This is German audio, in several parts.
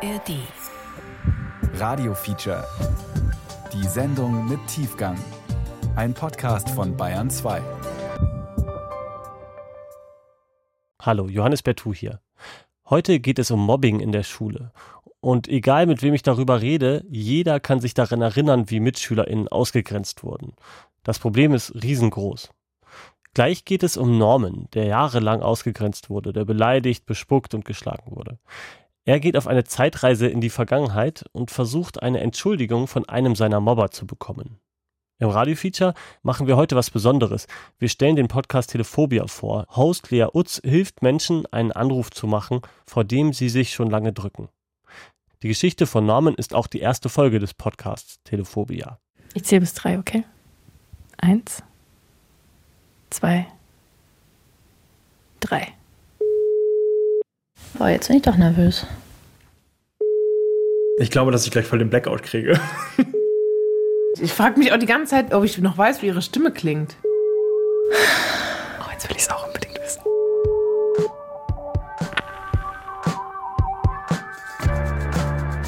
ARD. Radio Feature. Die Sendung mit Tiefgang. Ein Podcast von Bayern 2. Hallo, Johannes Bertou hier. Heute geht es um Mobbing in der Schule. Und egal mit wem ich darüber rede, jeder kann sich daran erinnern, wie MitschülerInnen ausgegrenzt wurden. Das Problem ist riesengroß. Gleich geht es um Norman, der jahrelang ausgegrenzt wurde, der beleidigt, bespuckt und geschlagen wurde. Er geht auf eine Zeitreise in die Vergangenheit und versucht eine Entschuldigung von einem seiner Mobber zu bekommen. Im Radiofeature machen wir heute was Besonderes. Wir stellen den Podcast Telephobia vor. Host Lea Utz hilft Menschen, einen Anruf zu machen, vor dem sie sich schon lange drücken. Die Geschichte von Norman ist auch die erste Folge des Podcasts Telephobia. Ich zähle bis drei, okay? Eins, zwei, drei. Boah, jetzt bin ich doch nervös. Ich glaube, dass ich gleich voll den Blackout kriege. Ich frage mich auch die ganze Zeit, ob ich noch weiß, wie ihre Stimme klingt. Oh, jetzt will ich es auch unbedingt wissen.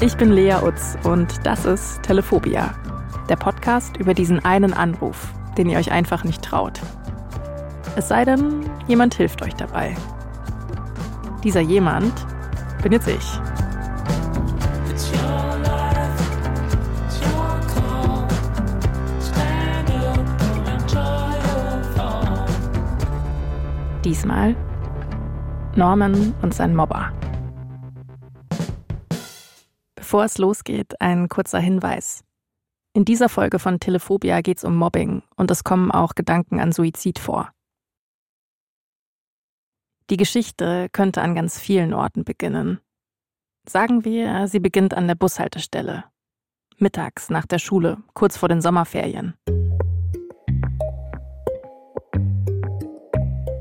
Ich bin Lea Utz und das ist Telephobia, der Podcast über diesen einen Anruf, den ihr euch einfach nicht traut. Es sei denn, jemand hilft euch dabei. Dieser jemand bin jetzt ich. Diesmal Norman und sein Mobber. Bevor es losgeht, ein kurzer Hinweis. In dieser Folge von Telephobia geht es um Mobbing und es kommen auch Gedanken an Suizid vor. Die Geschichte könnte an ganz vielen Orten beginnen. Sagen wir, sie beginnt an der Bushaltestelle. Mittags nach der Schule, kurz vor den Sommerferien.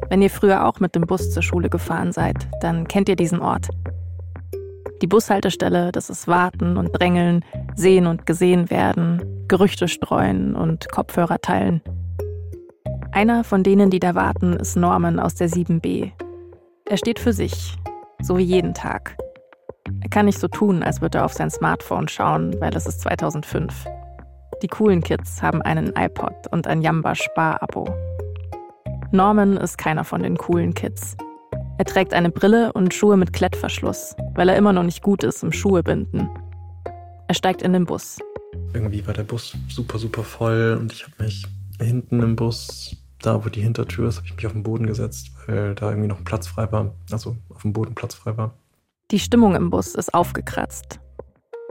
Wenn ihr früher auch mit dem Bus zur Schule gefahren seid, dann kennt ihr diesen Ort. Die Bushaltestelle, das ist Warten und Drängeln, Sehen und Gesehen werden, Gerüchte streuen und Kopfhörer teilen. Einer von denen, die da warten, ist Norman aus der 7b. Er steht für sich, so wie jeden Tag. Er kann nicht so tun, als würde er auf sein Smartphone schauen, weil es ist 2005. Die coolen Kids haben einen iPod und ein Jamba Spar-Abo. Norman ist keiner von den coolen Kids. Er trägt eine Brille und Schuhe mit Klettverschluss, weil er immer noch nicht gut ist im Schuhe binden. Er steigt in den Bus. Irgendwie war der Bus super, super voll und ich habe mich hinten im Bus, da wo die Hintertür ist, habe ich mich auf den Boden gesetzt, weil da irgendwie noch ein Platz frei war. Also auf dem Boden Platz frei war. Die Stimmung im Bus ist aufgekratzt.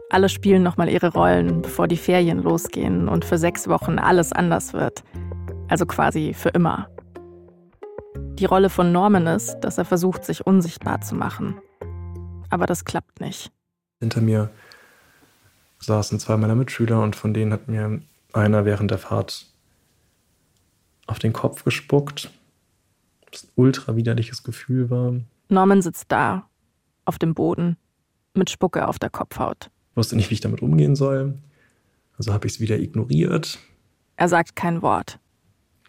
Alle spielen nochmal ihre Rollen, bevor die Ferien losgehen und für sechs Wochen alles anders wird. Also quasi für immer. Die Rolle von Norman ist, dass er versucht, sich unsichtbar zu machen. Aber das klappt nicht. Hinter mir saßen zwei meiner Mitschüler und von denen hat mir einer während der Fahrt auf den Kopf gespuckt. Was ein ultra widerliches Gefühl war. Norman sitzt da, auf dem Boden, mit Spucke auf der Kopfhaut. Wusste nicht, wie ich damit umgehen soll. Also habe ich es wieder ignoriert. Er sagt kein Wort.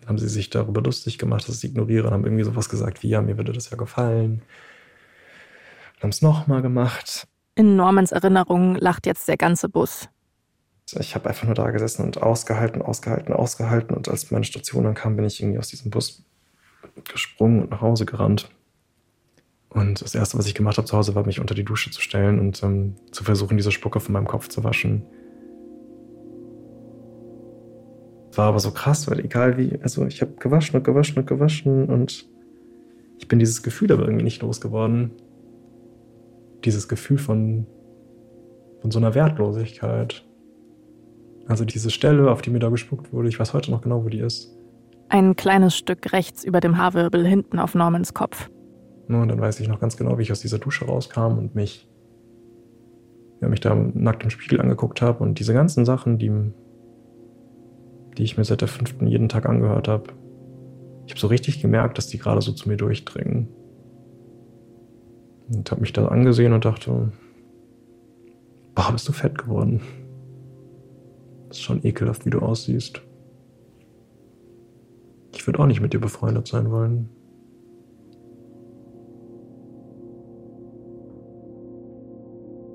Dann haben sie sich darüber lustig gemacht, dass ich es ignoriere und haben irgendwie sowas gesagt wie, ja, mir würde das ja gefallen. Und haben es nochmal gemacht. In Normans Erinnerung lacht jetzt der ganze Bus. Ich habe einfach nur da gesessen und ausgehalten, ausgehalten, ausgehalten. Und als meine Station dann kam, bin ich irgendwie aus diesem Bus gesprungen und nach Hause gerannt. Und das Erste, was ich gemacht habe zu Hause, war, mich unter die Dusche zu stellen und ähm, zu versuchen, diese Spucke von meinem Kopf zu waschen. War aber so krass, weil egal wie, also ich habe gewaschen und gewaschen und gewaschen und ich bin dieses Gefühl aber irgendwie nicht losgeworden. Dieses Gefühl von, von so einer Wertlosigkeit. Also diese Stelle, auf die mir da gespuckt wurde, ich weiß heute noch genau, wo die ist. Ein kleines Stück rechts über dem Haarwirbel hinten auf Normans Kopf. Und dann weiß ich noch ganz genau, wie ich aus dieser Dusche rauskam und mich, ja, mich da nackt im Spiegel angeguckt habe und diese ganzen Sachen, die, die ich mir seit der fünften jeden Tag angehört habe. Ich habe so richtig gemerkt, dass die gerade so zu mir durchdringen. Und habe mich da angesehen und dachte, boah, bist du fett geworden. Ist schon ekelhaft, wie du aussiehst. Ich würde auch nicht mit dir befreundet sein wollen.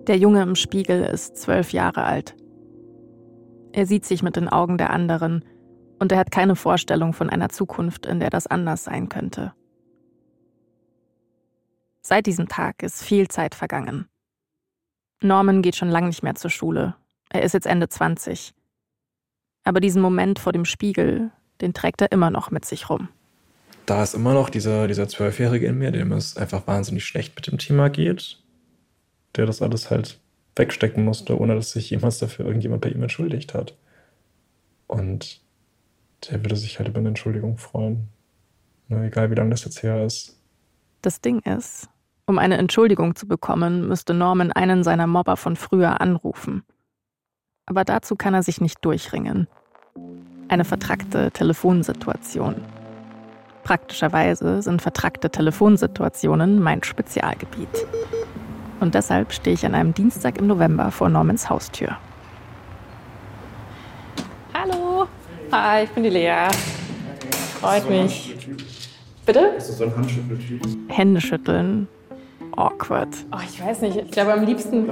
Der Junge im Spiegel ist zwölf Jahre alt. Er sieht sich mit den Augen der anderen und er hat keine Vorstellung von einer Zukunft, in der das anders sein könnte. Seit diesem Tag ist viel Zeit vergangen. Norman geht schon lange nicht mehr zur Schule. Er ist jetzt Ende 20. Aber diesen Moment vor dem Spiegel, den trägt er immer noch mit sich rum. Da ist immer noch dieser, dieser Zwölfjährige in mir, dem es einfach wahnsinnig schlecht mit dem Thema geht, der das alles halt wegstecken musste, ohne dass sich jemals dafür irgendjemand bei ihm entschuldigt hat. Und der würde sich halt über eine Entschuldigung freuen. Ne, egal wie lange das jetzt her ist. Das Ding ist, um eine Entschuldigung zu bekommen, müsste Norman einen seiner Mobber von früher anrufen. Aber dazu kann er sich nicht durchringen. Eine vertrackte Telefonsituation. Praktischerweise sind vertrackte Telefonsituationen mein Spezialgebiet. Und deshalb stehe ich an einem Dienstag im November vor Normans Haustür. Hallo. Hi, ich bin die Lea. Freut mich. Bitte? Hände schütteln. Awkward. Oh, ich weiß nicht. Ich glaube, am liebsten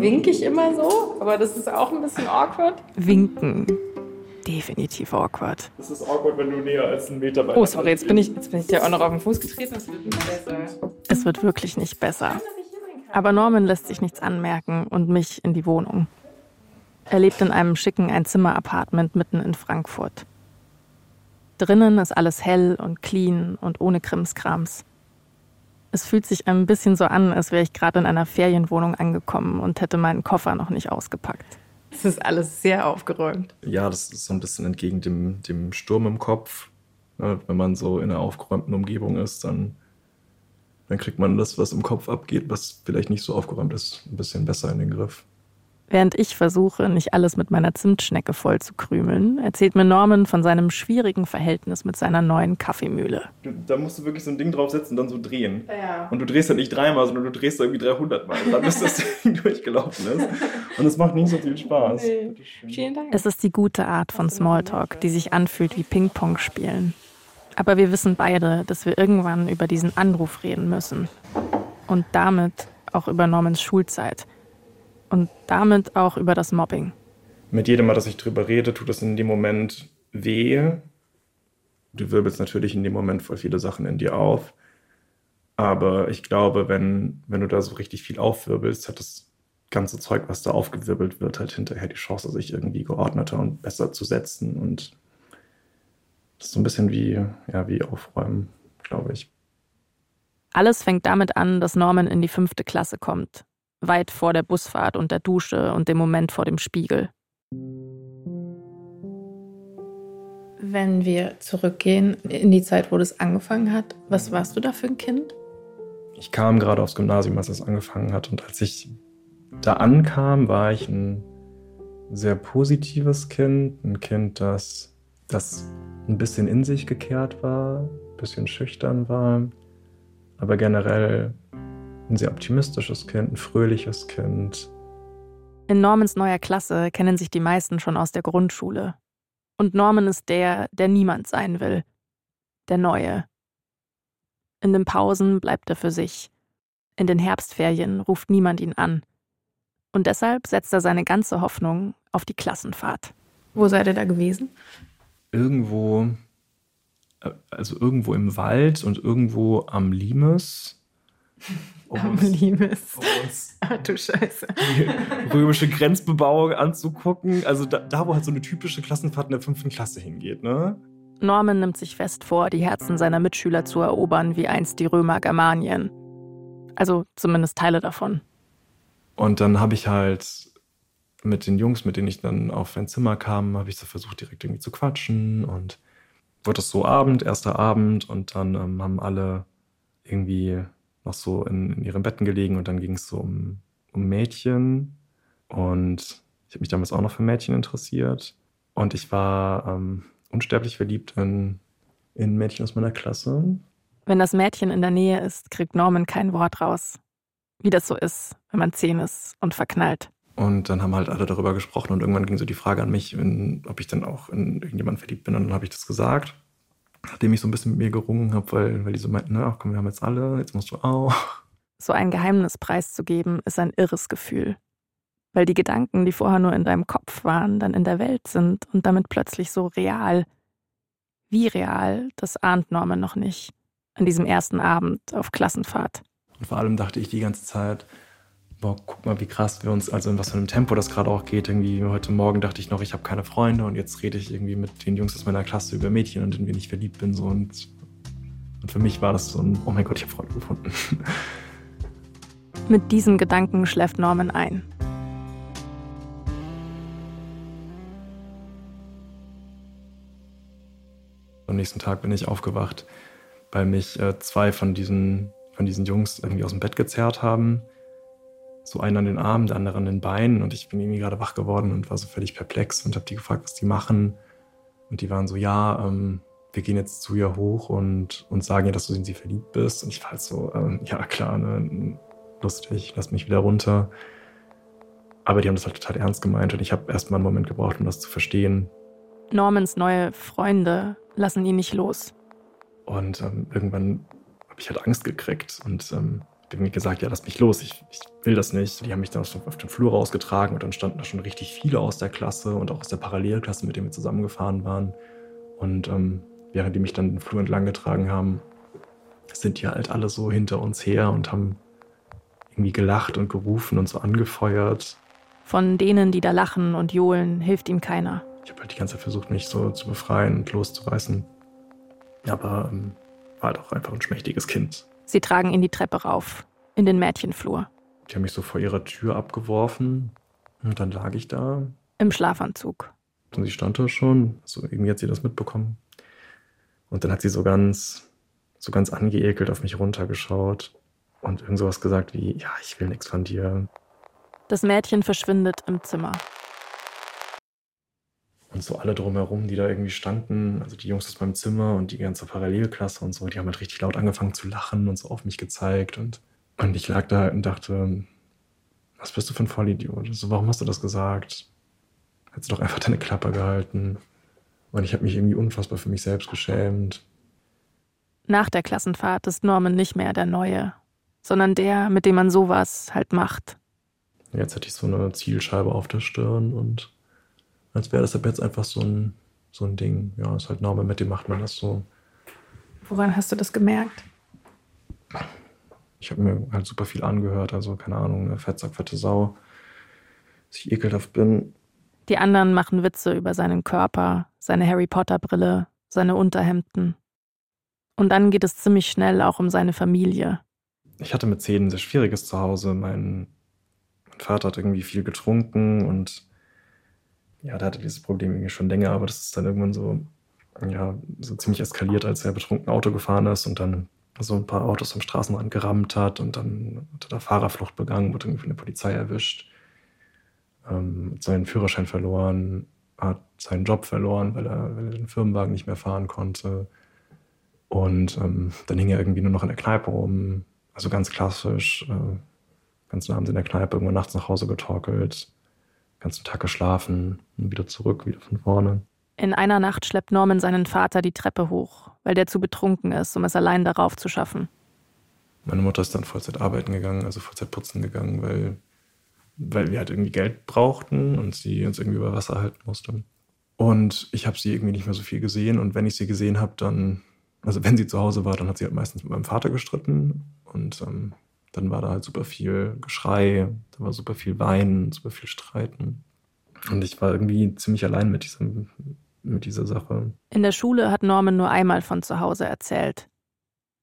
winke ich immer so, aber das ist auch ein bisschen awkward. Winken. Definitiv awkward. Das ist awkward, wenn du näher als einen Meter bei Oh, sorry, jetzt bin ich, jetzt bin ich dir auch noch auf den Fuß getreten. Das wird nicht besser. Es wird wirklich nicht besser. Aber Norman lässt sich nichts anmerken und mich in die Wohnung. Er lebt in einem schicken Einzimmer-Apartment mitten in Frankfurt. Drinnen ist alles hell und clean und ohne Krimskrams. Es fühlt sich ein bisschen so an, als wäre ich gerade in einer Ferienwohnung angekommen und hätte meinen Koffer noch nicht ausgepackt. Es ist alles sehr aufgeräumt. Ja, das ist so ein bisschen entgegen dem, dem Sturm im Kopf. Ne, Wenn man so in einer aufgeräumten Umgebung ist, dann, dann kriegt man das, was im Kopf abgeht, was vielleicht nicht so aufgeräumt ist, ein bisschen besser in den Griff. Während ich versuche, nicht alles mit meiner Zimtschnecke voll zu krümeln, erzählt mir Norman von seinem schwierigen Verhältnis mit seiner neuen Kaffeemühle. Du, da musst du wirklich so ein Ding draufsetzen und dann so drehen. Ja. Und du drehst halt nicht dreimal, sondern du drehst irgendwie 300 Mal, dann bis das Ding durchgelaufen ist. Und es macht nicht so viel Spaß. Nee. Vielen Dank. Es ist die gute Art von Smalltalk, die sich anfühlt wie Ping-Pong spielen. Aber wir wissen beide, dass wir irgendwann über diesen Anruf reden müssen. Und damit auch über Normans Schulzeit. Und damit auch über das Mobbing. Mit jedem Mal, dass ich drüber rede, tut es in dem Moment weh. Du wirbelst natürlich in dem Moment voll viele Sachen in dir auf. Aber ich glaube, wenn, wenn du da so richtig viel aufwirbelst, hat das ganze Zeug, was da aufgewirbelt wird, halt hinterher die Chance, sich irgendwie geordneter und besser zu setzen. Und das ist so ein bisschen wie, ja, wie aufräumen, glaube ich. Alles fängt damit an, dass Norman in die fünfte Klasse kommt. Weit vor der Busfahrt und der Dusche und dem Moment vor dem Spiegel. Wenn wir zurückgehen in die Zeit, wo das angefangen hat, was warst du da für ein Kind? Ich kam gerade aufs Gymnasium, als es angefangen hat. Und als ich da ankam, war ich ein sehr positives Kind. Ein Kind, das, das ein bisschen in sich gekehrt war, ein bisschen schüchtern war. Aber generell ein sehr optimistisches Kind, ein fröhliches Kind. In Normans neuer Klasse kennen sich die meisten schon aus der Grundschule. Und Norman ist der, der niemand sein will. Der Neue. In den Pausen bleibt er für sich. In den Herbstferien ruft niemand ihn an. Und deshalb setzt er seine ganze Hoffnung auf die Klassenfahrt. Wo seid ihr da gewesen? Irgendwo, äh, also irgendwo im Wald und irgendwo am Limes. Um Am uns- Limes. um uns Ach du Scheiße. die römische Grenzbebauung anzugucken. Also da, da, wo halt so eine typische Klassenfahrt in der fünften Klasse hingeht, ne? Norman nimmt sich fest vor, die Herzen seiner Mitschüler zu erobern, wie einst die Römer Germanien. Also zumindest Teile davon. Und dann habe ich halt mit den Jungs, mit denen ich dann auf ein Zimmer kam, habe ich so versucht, direkt irgendwie zu quatschen. Und wurde es so Abend, erster Abend. Und dann ähm, haben alle irgendwie noch so in, in ihren Betten gelegen. Und dann ging es so um, um Mädchen. Und ich habe mich damals auch noch für Mädchen interessiert. Und ich war ähm, unsterblich verliebt in, in Mädchen aus meiner Klasse. Wenn das Mädchen in der Nähe ist, kriegt Norman kein Wort raus. Wie das so ist, wenn man zehn ist und verknallt. Und dann haben halt alle darüber gesprochen und irgendwann ging so die Frage an mich, in, ob ich dann auch in irgendjemanden verliebt bin. Und dann habe ich das gesagt, nachdem ich so ein bisschen mit mir gerungen habe, weil, weil die so meinten, na, ach komm, wir haben jetzt alle, jetzt musst du auch. So ein Geheimnis preiszugeben, ist ein irres Gefühl. Weil die Gedanken, die vorher nur in deinem Kopf waren, dann in der Welt sind und damit plötzlich so real. Wie real, das ahnt Norman noch nicht. An diesem ersten Abend auf Klassenfahrt. Und vor allem dachte ich die ganze Zeit, boah, guck mal, wie krass wir uns, also in was für einem Tempo das gerade auch geht. Irgendwie heute Morgen dachte ich noch, ich habe keine Freunde und jetzt rede ich irgendwie mit den Jungs aus meiner Klasse über Mädchen und in wen ich verliebt bin. So. Und, und für mich war das so ein, oh mein Gott, ich habe Freunde gefunden. Mit diesem Gedanken schläft Norman ein. Am nächsten Tag bin ich aufgewacht, weil mich äh, zwei von diesen, von diesen Jungs irgendwie aus dem Bett gezerrt haben so einen an den Armen, der andere an den Beinen. Und ich bin irgendwie gerade wach geworden und war so völlig perplex und habe die gefragt, was die machen. Und die waren so, ja, ähm, wir gehen jetzt zu ihr hoch und, und sagen ihr, dass du in sie verliebt bist. Und ich war halt so, ähm, ja klar, ne, lustig, lass mich wieder runter. Aber die haben das halt total ernst gemeint und ich habe erst mal einen Moment gebraucht, um das zu verstehen. Normans neue Freunde lassen ihn nicht los. Und ähm, irgendwann habe ich halt Angst gekriegt und ähm, irgendwie gesagt, ja, lass mich los, ich, ich will das nicht. Die haben mich dann auf den Flur rausgetragen und dann standen da schon richtig viele aus der Klasse und auch aus der Parallelklasse, mit denen wir zusammengefahren waren. Und ähm, während die mich dann den Flur entlang getragen haben, sind die halt alle so hinter uns her und haben irgendwie gelacht und gerufen und so angefeuert. Von denen, die da lachen und johlen, hilft ihm keiner. Ich habe halt die ganze Zeit versucht, mich so zu befreien und loszureißen. Aber ähm, war halt auch einfach ein schmächtiges Kind. Sie tragen ihn die Treppe rauf, in den Mädchenflur. Die haben mich so vor ihrer Tür abgeworfen und dann lag ich da. Im Schlafanzug. Und sie stand da schon, so irgendwie hat sie das mitbekommen. Und dann hat sie so ganz, so ganz angeekelt auf mich runtergeschaut und irgend sowas gesagt wie, ja, ich will nichts von dir. Das Mädchen verschwindet im Zimmer. Und so alle drumherum, die da irgendwie standen, also die Jungs aus meinem Zimmer und die ganze Parallelklasse und so, die haben halt richtig laut angefangen zu lachen und so auf mich gezeigt. Und, und ich lag da halt und dachte, was bist du für ein Vollidiot? So, warum hast du das gesagt? Hättest du doch einfach deine Klappe gehalten. Und ich habe mich irgendwie unfassbar für mich selbst geschämt. Nach der Klassenfahrt ist Norman nicht mehr der Neue, sondern der, mit dem man sowas halt macht. Jetzt hätte ich so eine Zielscheibe auf der Stirn und als wäre das ab jetzt einfach so ein, so ein Ding. Ja, ist halt Name, mit dem macht man das so. Woran hast du das gemerkt? Ich habe mir halt super viel angehört, also keine Ahnung, eine Fettsack, fette Sau, dass ich ekelhaft bin. Die anderen machen Witze über seinen Körper, seine Harry Potter Brille, seine Unterhemden. Und dann geht es ziemlich schnell auch um seine Familie. Ich hatte mit zehn ein sehr schwieriges Zuhause. Mein, mein Vater hat irgendwie viel getrunken und ja, der hatte dieses Problem irgendwie schon länger, aber das ist dann irgendwann so, ja, so ziemlich eskaliert, als er betrunken Auto gefahren ist und dann so ein paar Autos am Straßenrand gerammt hat und dann hat er Fahrerflucht begangen, wurde irgendwie von der Polizei erwischt, ähm, seinen Führerschein verloren, hat seinen Job verloren, weil er, weil er den Firmenwagen nicht mehr fahren konnte. Und ähm, dann hing er irgendwie nur noch in der Kneipe rum. Also ganz klassisch, äh, ganz abends in der Kneipe, irgendwann nachts nach Hause getorkelt ganzen Tag geschlafen und wieder zurück, wieder von vorne. In einer Nacht schleppt Norman seinen Vater die Treppe hoch, weil der zu betrunken ist, um es allein darauf zu schaffen. Meine Mutter ist dann Vollzeit arbeiten gegangen, also Vollzeit putzen gegangen, weil, weil wir halt irgendwie Geld brauchten und sie uns irgendwie über Wasser halten musste. Und ich habe sie irgendwie nicht mehr so viel gesehen. Und wenn ich sie gesehen habe, dann, also wenn sie zu Hause war, dann hat sie halt meistens mit meinem Vater gestritten. Und ähm, dann war da halt super viel Geschrei, da war super viel Weinen, super viel Streiten. Und ich war irgendwie ziemlich allein mit, diesem, mit dieser Sache. In der Schule hat Norman nur einmal von zu Hause erzählt.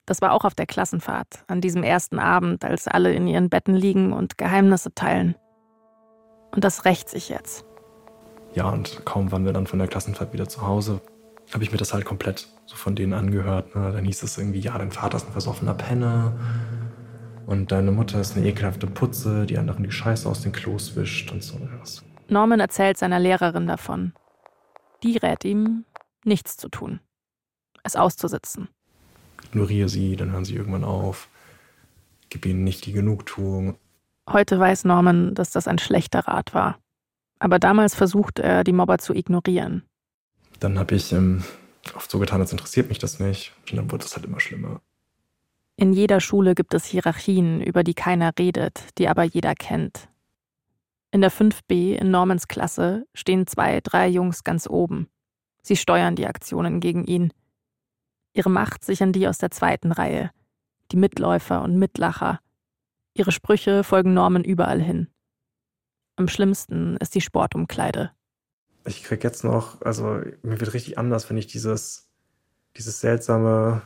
Das war auch auf der Klassenfahrt, an diesem ersten Abend, als alle in ihren Betten liegen und Geheimnisse teilen. Und das rächt sich jetzt. Ja, und kaum waren wir dann von der Klassenfahrt wieder zu Hause, habe ich mir das halt komplett so von denen angehört. Ne? Dann hieß es irgendwie, ja, dein Vater ist ein versoffener Penner und deine Mutter ist eine ekelhafte Putze, die anderen die Scheiße aus den Klos wischt und so was. Norman erzählt seiner Lehrerin davon. Die rät ihm, nichts zu tun. Es auszusitzen. Ignoriere sie, dann hören sie irgendwann auf. Gib ihnen nicht die Genugtuung. Heute weiß Norman, dass das ein schlechter Rat war. Aber damals versucht er, die Mobber zu ignorieren. Dann habe ich ähm, oft so getan, als interessiert mich das nicht. Und dann wurde es halt immer schlimmer. In jeder Schule gibt es Hierarchien, über die keiner redet, die aber jeder kennt. In der 5b in Normans Klasse stehen zwei, drei Jungs ganz oben. Sie steuern die Aktionen gegen ihn. Ihre Macht sichern die aus der zweiten Reihe, die Mitläufer und Mitlacher. Ihre Sprüche folgen Norman überall hin. Am schlimmsten ist die Sportumkleide. Ich krieg jetzt noch, also mir wird richtig anders, wenn ich dieses, dieses seltsame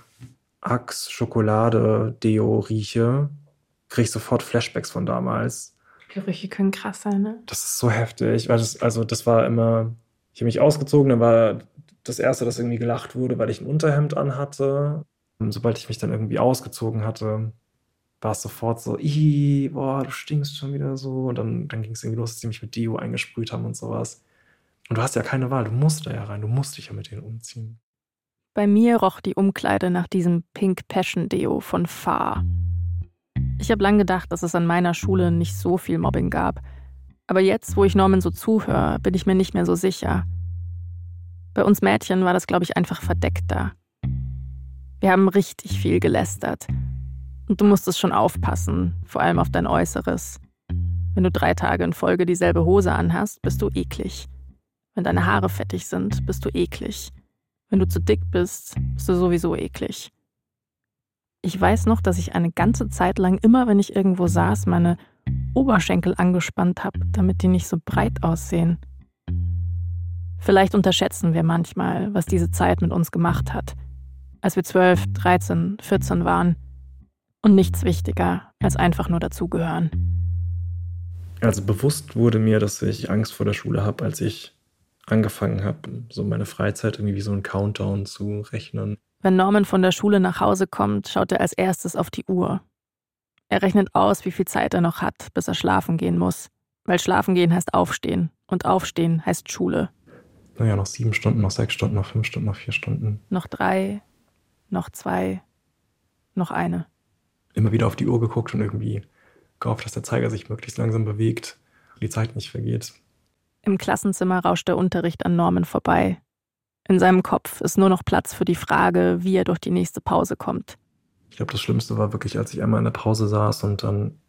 Axe-Schokolade-Deo rieche. Kriege ich sofort Flashbacks von damals. Gerüche können krass sein, ne? Das ist so heftig, weil das, also das war immer, ich habe mich ausgezogen, dann war das erste, das irgendwie gelacht wurde, weil ich ein Unterhemd anhatte. Und sobald ich mich dann irgendwie ausgezogen hatte, war es sofort so, Ih, boah, du stinkst schon wieder so. Und dann, dann ging es irgendwie los, dass sie mich mit Deo eingesprüht haben und sowas. Und du hast ja keine Wahl, du musst da ja rein, du musst dich ja mit denen umziehen. Bei mir roch die Umkleide nach diesem Pink Passion Deo von Far. Ich habe lang gedacht, dass es an meiner Schule nicht so viel Mobbing gab. Aber jetzt, wo ich Norman so zuhöre, bin ich mir nicht mehr so sicher. Bei uns Mädchen war das, glaube ich, einfach verdeckter. Wir haben richtig viel gelästert. Und du musstest schon aufpassen, vor allem auf dein Äußeres. Wenn du drei Tage in Folge dieselbe Hose anhast, bist du eklig. Wenn deine Haare fettig sind, bist du eklig. Wenn du zu dick bist, bist du sowieso eklig. Ich weiß noch, dass ich eine ganze Zeit lang immer, wenn ich irgendwo saß, meine Oberschenkel angespannt habe, damit die nicht so breit aussehen. Vielleicht unterschätzen wir manchmal, was diese Zeit mit uns gemacht hat, als wir 12, 13, 14 waren. Und nichts wichtiger, als einfach nur dazugehören. Also bewusst wurde mir, dass ich Angst vor der Schule habe, als ich angefangen habe, so meine Freizeit irgendwie wie so ein Countdown zu rechnen. Wenn Norman von der Schule nach Hause kommt, schaut er als erstes auf die Uhr. Er rechnet aus, wie viel Zeit er noch hat, bis er schlafen gehen muss. Weil schlafen gehen heißt aufstehen und aufstehen heißt Schule. Naja, noch sieben Stunden, noch sechs Stunden, noch fünf Stunden, noch vier Stunden. Noch drei, noch zwei, noch eine. Immer wieder auf die Uhr geguckt und irgendwie gehofft, dass der Zeiger sich möglichst langsam bewegt, die Zeit nicht vergeht. Im Klassenzimmer rauscht der Unterricht an Norman vorbei. In seinem Kopf ist nur noch Platz für die Frage, wie er durch die nächste Pause kommt. Ich glaube, das Schlimmste war wirklich, als ich einmal in der Pause saß und dann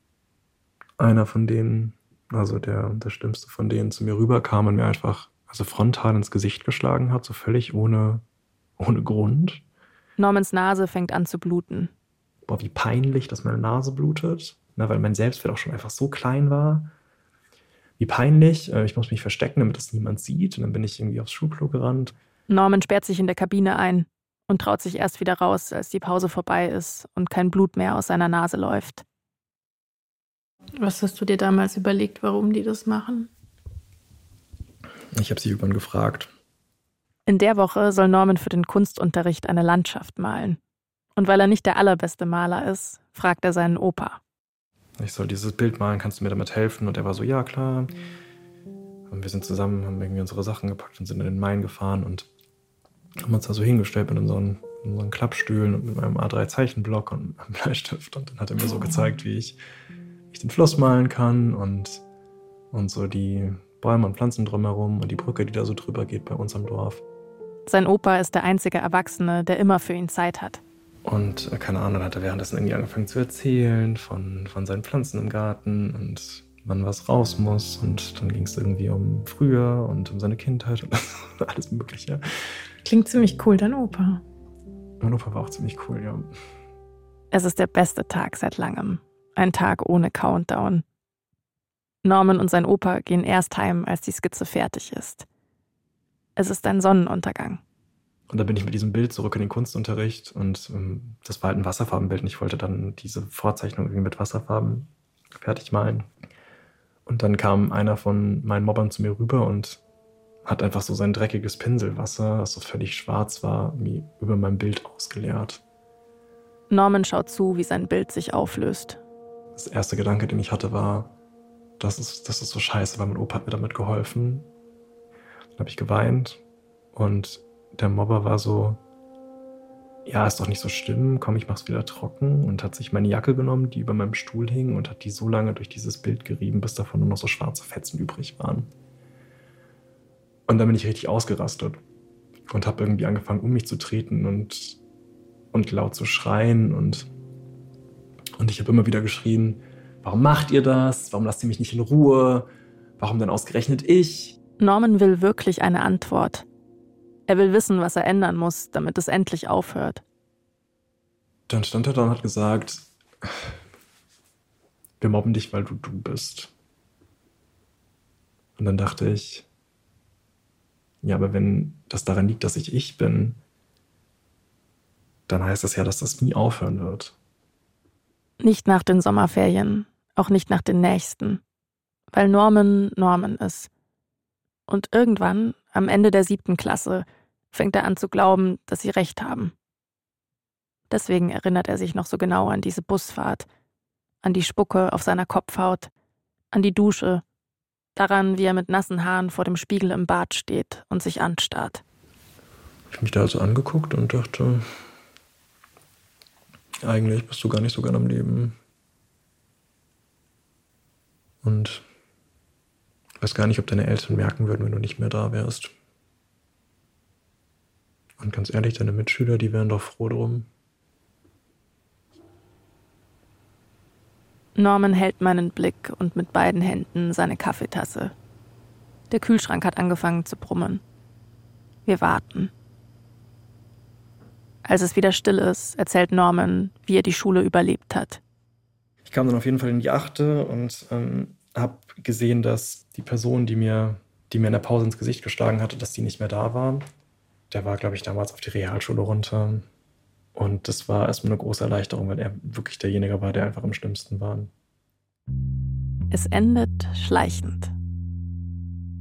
einer von denen, also der, der Schlimmste von denen, zu mir rüberkam und mir einfach, also frontal ins Gesicht geschlagen hat, so völlig ohne, ohne Grund. Normans Nase fängt an zu bluten. Boah, wie peinlich, dass meine Nase blutet. Na, weil mein Selbstwert auch schon einfach so klein war wie peinlich. Äh, ich muss mich verstecken, damit das niemand sieht. Und dann bin ich irgendwie aufs Schulklo gerannt. Norman sperrt sich in der Kabine ein und traut sich erst wieder raus, als die Pause vorbei ist und kein Blut mehr aus seiner Nase läuft. Was hast du dir damals überlegt, warum die das machen? Ich habe sie irgendwann gefragt. In der Woche soll Norman für den Kunstunterricht eine Landschaft malen. Und weil er nicht der allerbeste Maler ist, fragt er seinen Opa ich soll dieses Bild malen, kannst du mir damit helfen? Und er war so, ja klar. Und wir sind zusammen, haben irgendwie unsere Sachen gepackt und sind in den Main gefahren und haben uns da so hingestellt mit unseren, unseren Klappstühlen und mit meinem A3-Zeichenblock und einem Bleistift. Und dann hat er mir so gezeigt, wie ich, wie ich den Fluss malen kann und, und so die Bäume und Pflanzen drumherum und die Brücke, die da so drüber geht bei uns am Dorf. Sein Opa ist der einzige Erwachsene, der immer für ihn Zeit hat. Und äh, keine Ahnung, hat er währenddessen irgendwie angefangen zu erzählen von, von seinen Pflanzen im Garten und wann was raus muss. Und dann ging es irgendwie um früher und um seine Kindheit und alles Mögliche. Klingt ziemlich cool, dein Opa. Mein Opa war auch ziemlich cool, ja. Es ist der beste Tag seit langem. Ein Tag ohne Countdown. Norman und sein Opa gehen erst heim, als die Skizze fertig ist. Es ist ein Sonnenuntergang. Und da bin ich mit diesem Bild zurück in den Kunstunterricht und ähm, das war halt ein Wasserfarbenbild und ich wollte dann diese Vorzeichnung irgendwie mit Wasserfarben fertig malen. Und dann kam einer von meinen Mobbern zu mir rüber und hat einfach so sein dreckiges Pinselwasser, das so völlig schwarz war, wie über mein Bild ausgeleert. Norman schaut zu, wie sein Bild sich auflöst. Das erste Gedanke, den ich hatte, war, das ist, das ist so scheiße, weil mein Opa hat mir damit geholfen. Dann habe ich geweint und der Mobber war so, ja, ist doch nicht so schlimm, komm, ich mach's wieder trocken und hat sich meine Jacke genommen, die über meinem Stuhl hing und hat die so lange durch dieses Bild gerieben, bis davon nur noch so schwarze Fetzen übrig waren. Und dann bin ich richtig ausgerastet und habe irgendwie angefangen, um mich zu treten und, und laut zu schreien und Und ich habe immer wieder geschrien, warum macht ihr das? Warum lasst ihr mich nicht in Ruhe? Warum denn ausgerechnet ich? Norman will wirklich eine Antwort. Er will wissen, was er ändern muss, damit es endlich aufhört. Dann stand er da und hat gesagt, wir mobben dich, weil du du bist. Und dann dachte ich, ja, aber wenn das daran liegt, dass ich ich bin, dann heißt das ja, dass das nie aufhören wird. Nicht nach den Sommerferien, auch nicht nach den nächsten, weil Norman Norman ist. Und irgendwann, am Ende der siebten Klasse, fängt er an zu glauben, dass sie recht haben. Deswegen erinnert er sich noch so genau an diese Busfahrt, an die Spucke auf seiner Kopfhaut, an die Dusche, daran, wie er mit nassen Haaren vor dem Spiegel im Bad steht und sich anstarrt. Ich habe mich da also angeguckt und dachte, eigentlich bist du gar nicht so gern am Leben. Und ich weiß gar nicht, ob deine Eltern merken würden, wenn du nicht mehr da wärst. Und ganz ehrlich, deine Mitschüler, die wären doch froh drum. Norman hält meinen Blick und mit beiden Händen seine Kaffeetasse. Der Kühlschrank hat angefangen zu brummen. Wir warten. Als es wieder still ist, erzählt Norman, wie er die Schule überlebt hat. Ich kam dann auf jeden Fall in die achte und ähm, habe gesehen, dass die Person, die mir, die mir in der Pause ins Gesicht geschlagen hatte, dass die nicht mehr da war. Der war, glaube ich, damals auf die Realschule runter. Und das war erstmal eine große Erleichterung, weil er wirklich derjenige war, der einfach am schlimmsten war. Es endet schleichend.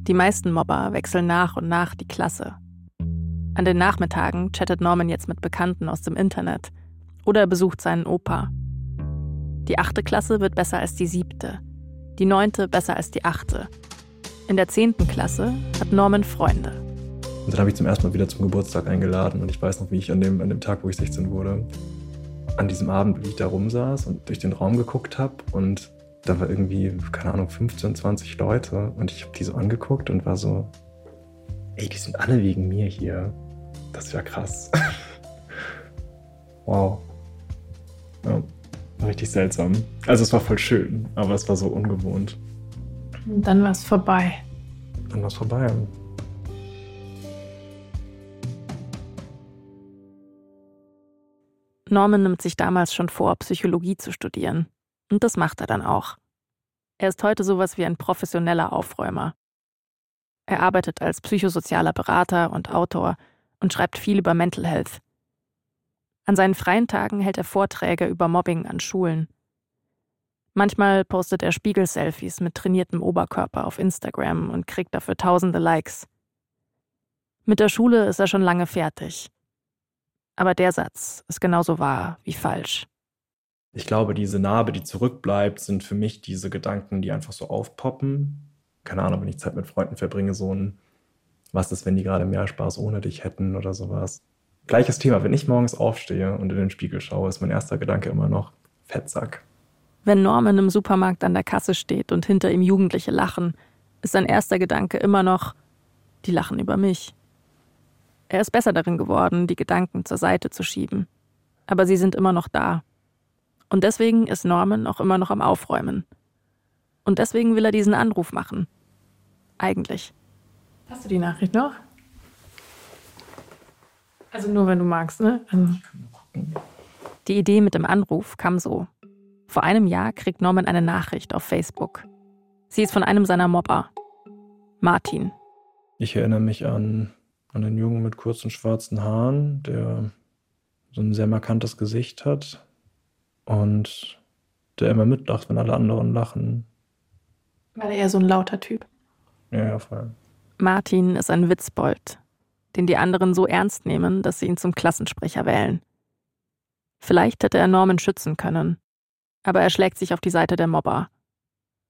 Die meisten Mobber wechseln nach und nach die Klasse. An den Nachmittagen chattet Norman jetzt mit Bekannten aus dem Internet oder er besucht seinen Opa. Die achte Klasse wird besser als die siebte, die neunte besser als die achte. In der zehnten Klasse hat Norman Freunde. Und dann habe ich zum ersten Mal wieder zum Geburtstag eingeladen und ich weiß noch, wie ich an dem, an dem Tag, wo ich 16 wurde, an diesem Abend, wie ich da rumsaß und durch den Raum geguckt habe und da war irgendwie, keine Ahnung, 15, 20 Leute und ich habe die so angeguckt und war so, ey, die sind alle wegen mir hier. Das ist ja krass. wow. Ja, war richtig seltsam. Also es war voll schön, aber es war so ungewohnt. Und dann war es vorbei. Dann war es vorbei. Norman nimmt sich damals schon vor, Psychologie zu studieren. Und das macht er dann auch. Er ist heute sowas wie ein professioneller Aufräumer. Er arbeitet als psychosozialer Berater und Autor und schreibt viel über Mental Health. An seinen freien Tagen hält er Vorträge über Mobbing an Schulen. Manchmal postet er Spiegel-Selfies mit trainiertem Oberkörper auf Instagram und kriegt dafür tausende Likes. Mit der Schule ist er schon lange fertig. Aber der Satz ist genauso wahr wie falsch. Ich glaube, diese Narbe, die zurückbleibt, sind für mich diese Gedanken, die einfach so aufpoppen. Keine Ahnung, wenn ich Zeit mit Freunden verbringe, so ein was ist, wenn die gerade mehr Spaß ohne dich hätten oder sowas. Gleiches Thema, wenn ich morgens aufstehe und in den Spiegel schaue, ist mein erster Gedanke immer noch Fettsack. Wenn Norman im Supermarkt an der Kasse steht und hinter ihm Jugendliche lachen, ist sein erster Gedanke immer noch, die lachen über mich. Er ist besser darin geworden, die Gedanken zur Seite zu schieben. Aber sie sind immer noch da. Und deswegen ist Norman auch immer noch am Aufräumen. Und deswegen will er diesen Anruf machen. Eigentlich. Hast du die Nachricht noch? Also nur wenn du magst, ne? Also Die Idee mit dem Anruf kam so. Vor einem Jahr kriegt Norman eine Nachricht auf Facebook. Sie ist von einem seiner Mobber. Martin. Ich erinnere mich an, an einen Jungen mit kurzen schwarzen Haaren, der so ein sehr markantes Gesicht hat und der immer mitlacht, wenn alle anderen lachen. war er eher so ein lauter Typ. Ja, ja, voll. Martin ist ein Witzbold, den die anderen so ernst nehmen, dass sie ihn zum Klassensprecher wählen. Vielleicht hätte er Norman schützen können, aber er schlägt sich auf die Seite der Mobber.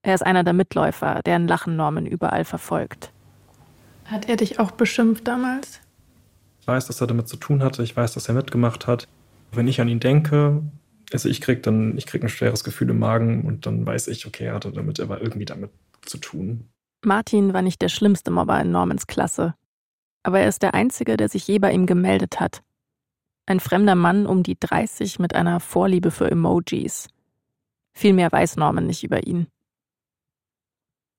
Er ist einer der Mitläufer, deren Lachen Norman überall verfolgt. Hat er dich auch beschimpft damals? Ich weiß, dass er damit zu tun hatte. Ich weiß, dass er mitgemacht hat. Wenn ich an ihn denke, also ich krieg dann, ich krieg ein schweres Gefühl im Magen und dann weiß ich, okay, er hatte damit, er war irgendwie damit zu tun. Martin war nicht der schlimmste Mobber in Normans Klasse, aber er ist der Einzige, der sich je bei ihm gemeldet hat. Ein fremder Mann um die 30 mit einer Vorliebe für Emojis. Viel mehr weiß Norman nicht über ihn.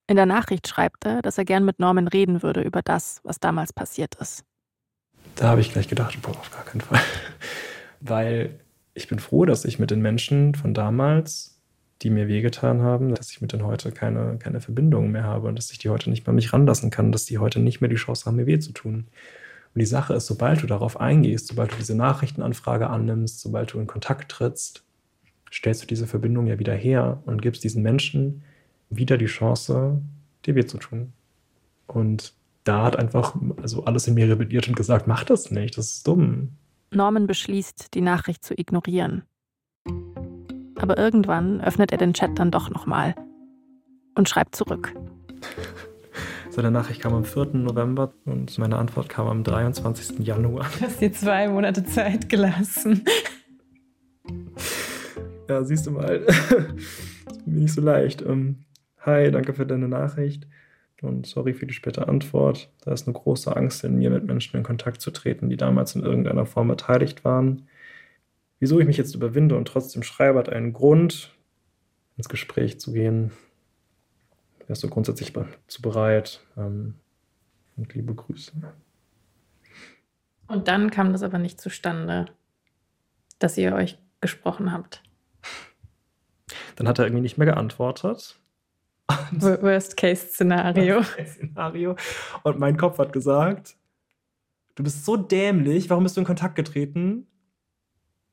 In der Nachricht schreibt er, dass er gern mit Norman reden würde über das, was damals passiert ist. Da habe ich gleich gedacht, boah, auf gar keinen Fall. Weil ich bin froh, dass ich mit den Menschen von damals, die mir wehgetan haben, dass ich mit denen heute keine, keine Verbindung mehr habe und dass ich die heute nicht mehr mich ranlassen kann, dass die heute nicht mehr die Chance haben, mir weh zu tun. Und die Sache ist, sobald du darauf eingehst, sobald du diese Nachrichtenanfrage annimmst, sobald du in Kontakt trittst, stellst du diese Verbindung ja wieder her und gibst diesen Menschen wieder die Chance, dir weh zu tun. Und da hat einfach also alles in mir rebelliert und gesagt, mach das nicht, das ist dumm. Norman beschließt, die Nachricht zu ignorieren. Aber irgendwann öffnet er den Chat dann doch nochmal und schreibt zurück. Seine Nachricht kam am 4. November und meine Antwort kam am 23. Januar. Du hast dir zwei Monate Zeit gelassen. Ja, siehst du mal, nicht so leicht. Ähm, hi, danke für deine Nachricht und sorry für die späte Antwort. Da ist eine große Angst in mir, mit Menschen in Kontakt zu treten, die damals in irgendeiner Form beteiligt waren. Wieso ich mich jetzt überwinde und trotzdem schreibe, hat einen Grund, ins Gespräch zu gehen. Wärst du grundsätzlich zu bereit? Ähm, und liebe Grüße. Und dann kam das aber nicht zustande, dass ihr euch gesprochen habt. Dann hat er irgendwie nicht mehr geantwortet. Worst-Case-Szenario. Szenario. Und mein Kopf hat gesagt, du bist so dämlich, warum bist du in Kontakt getreten?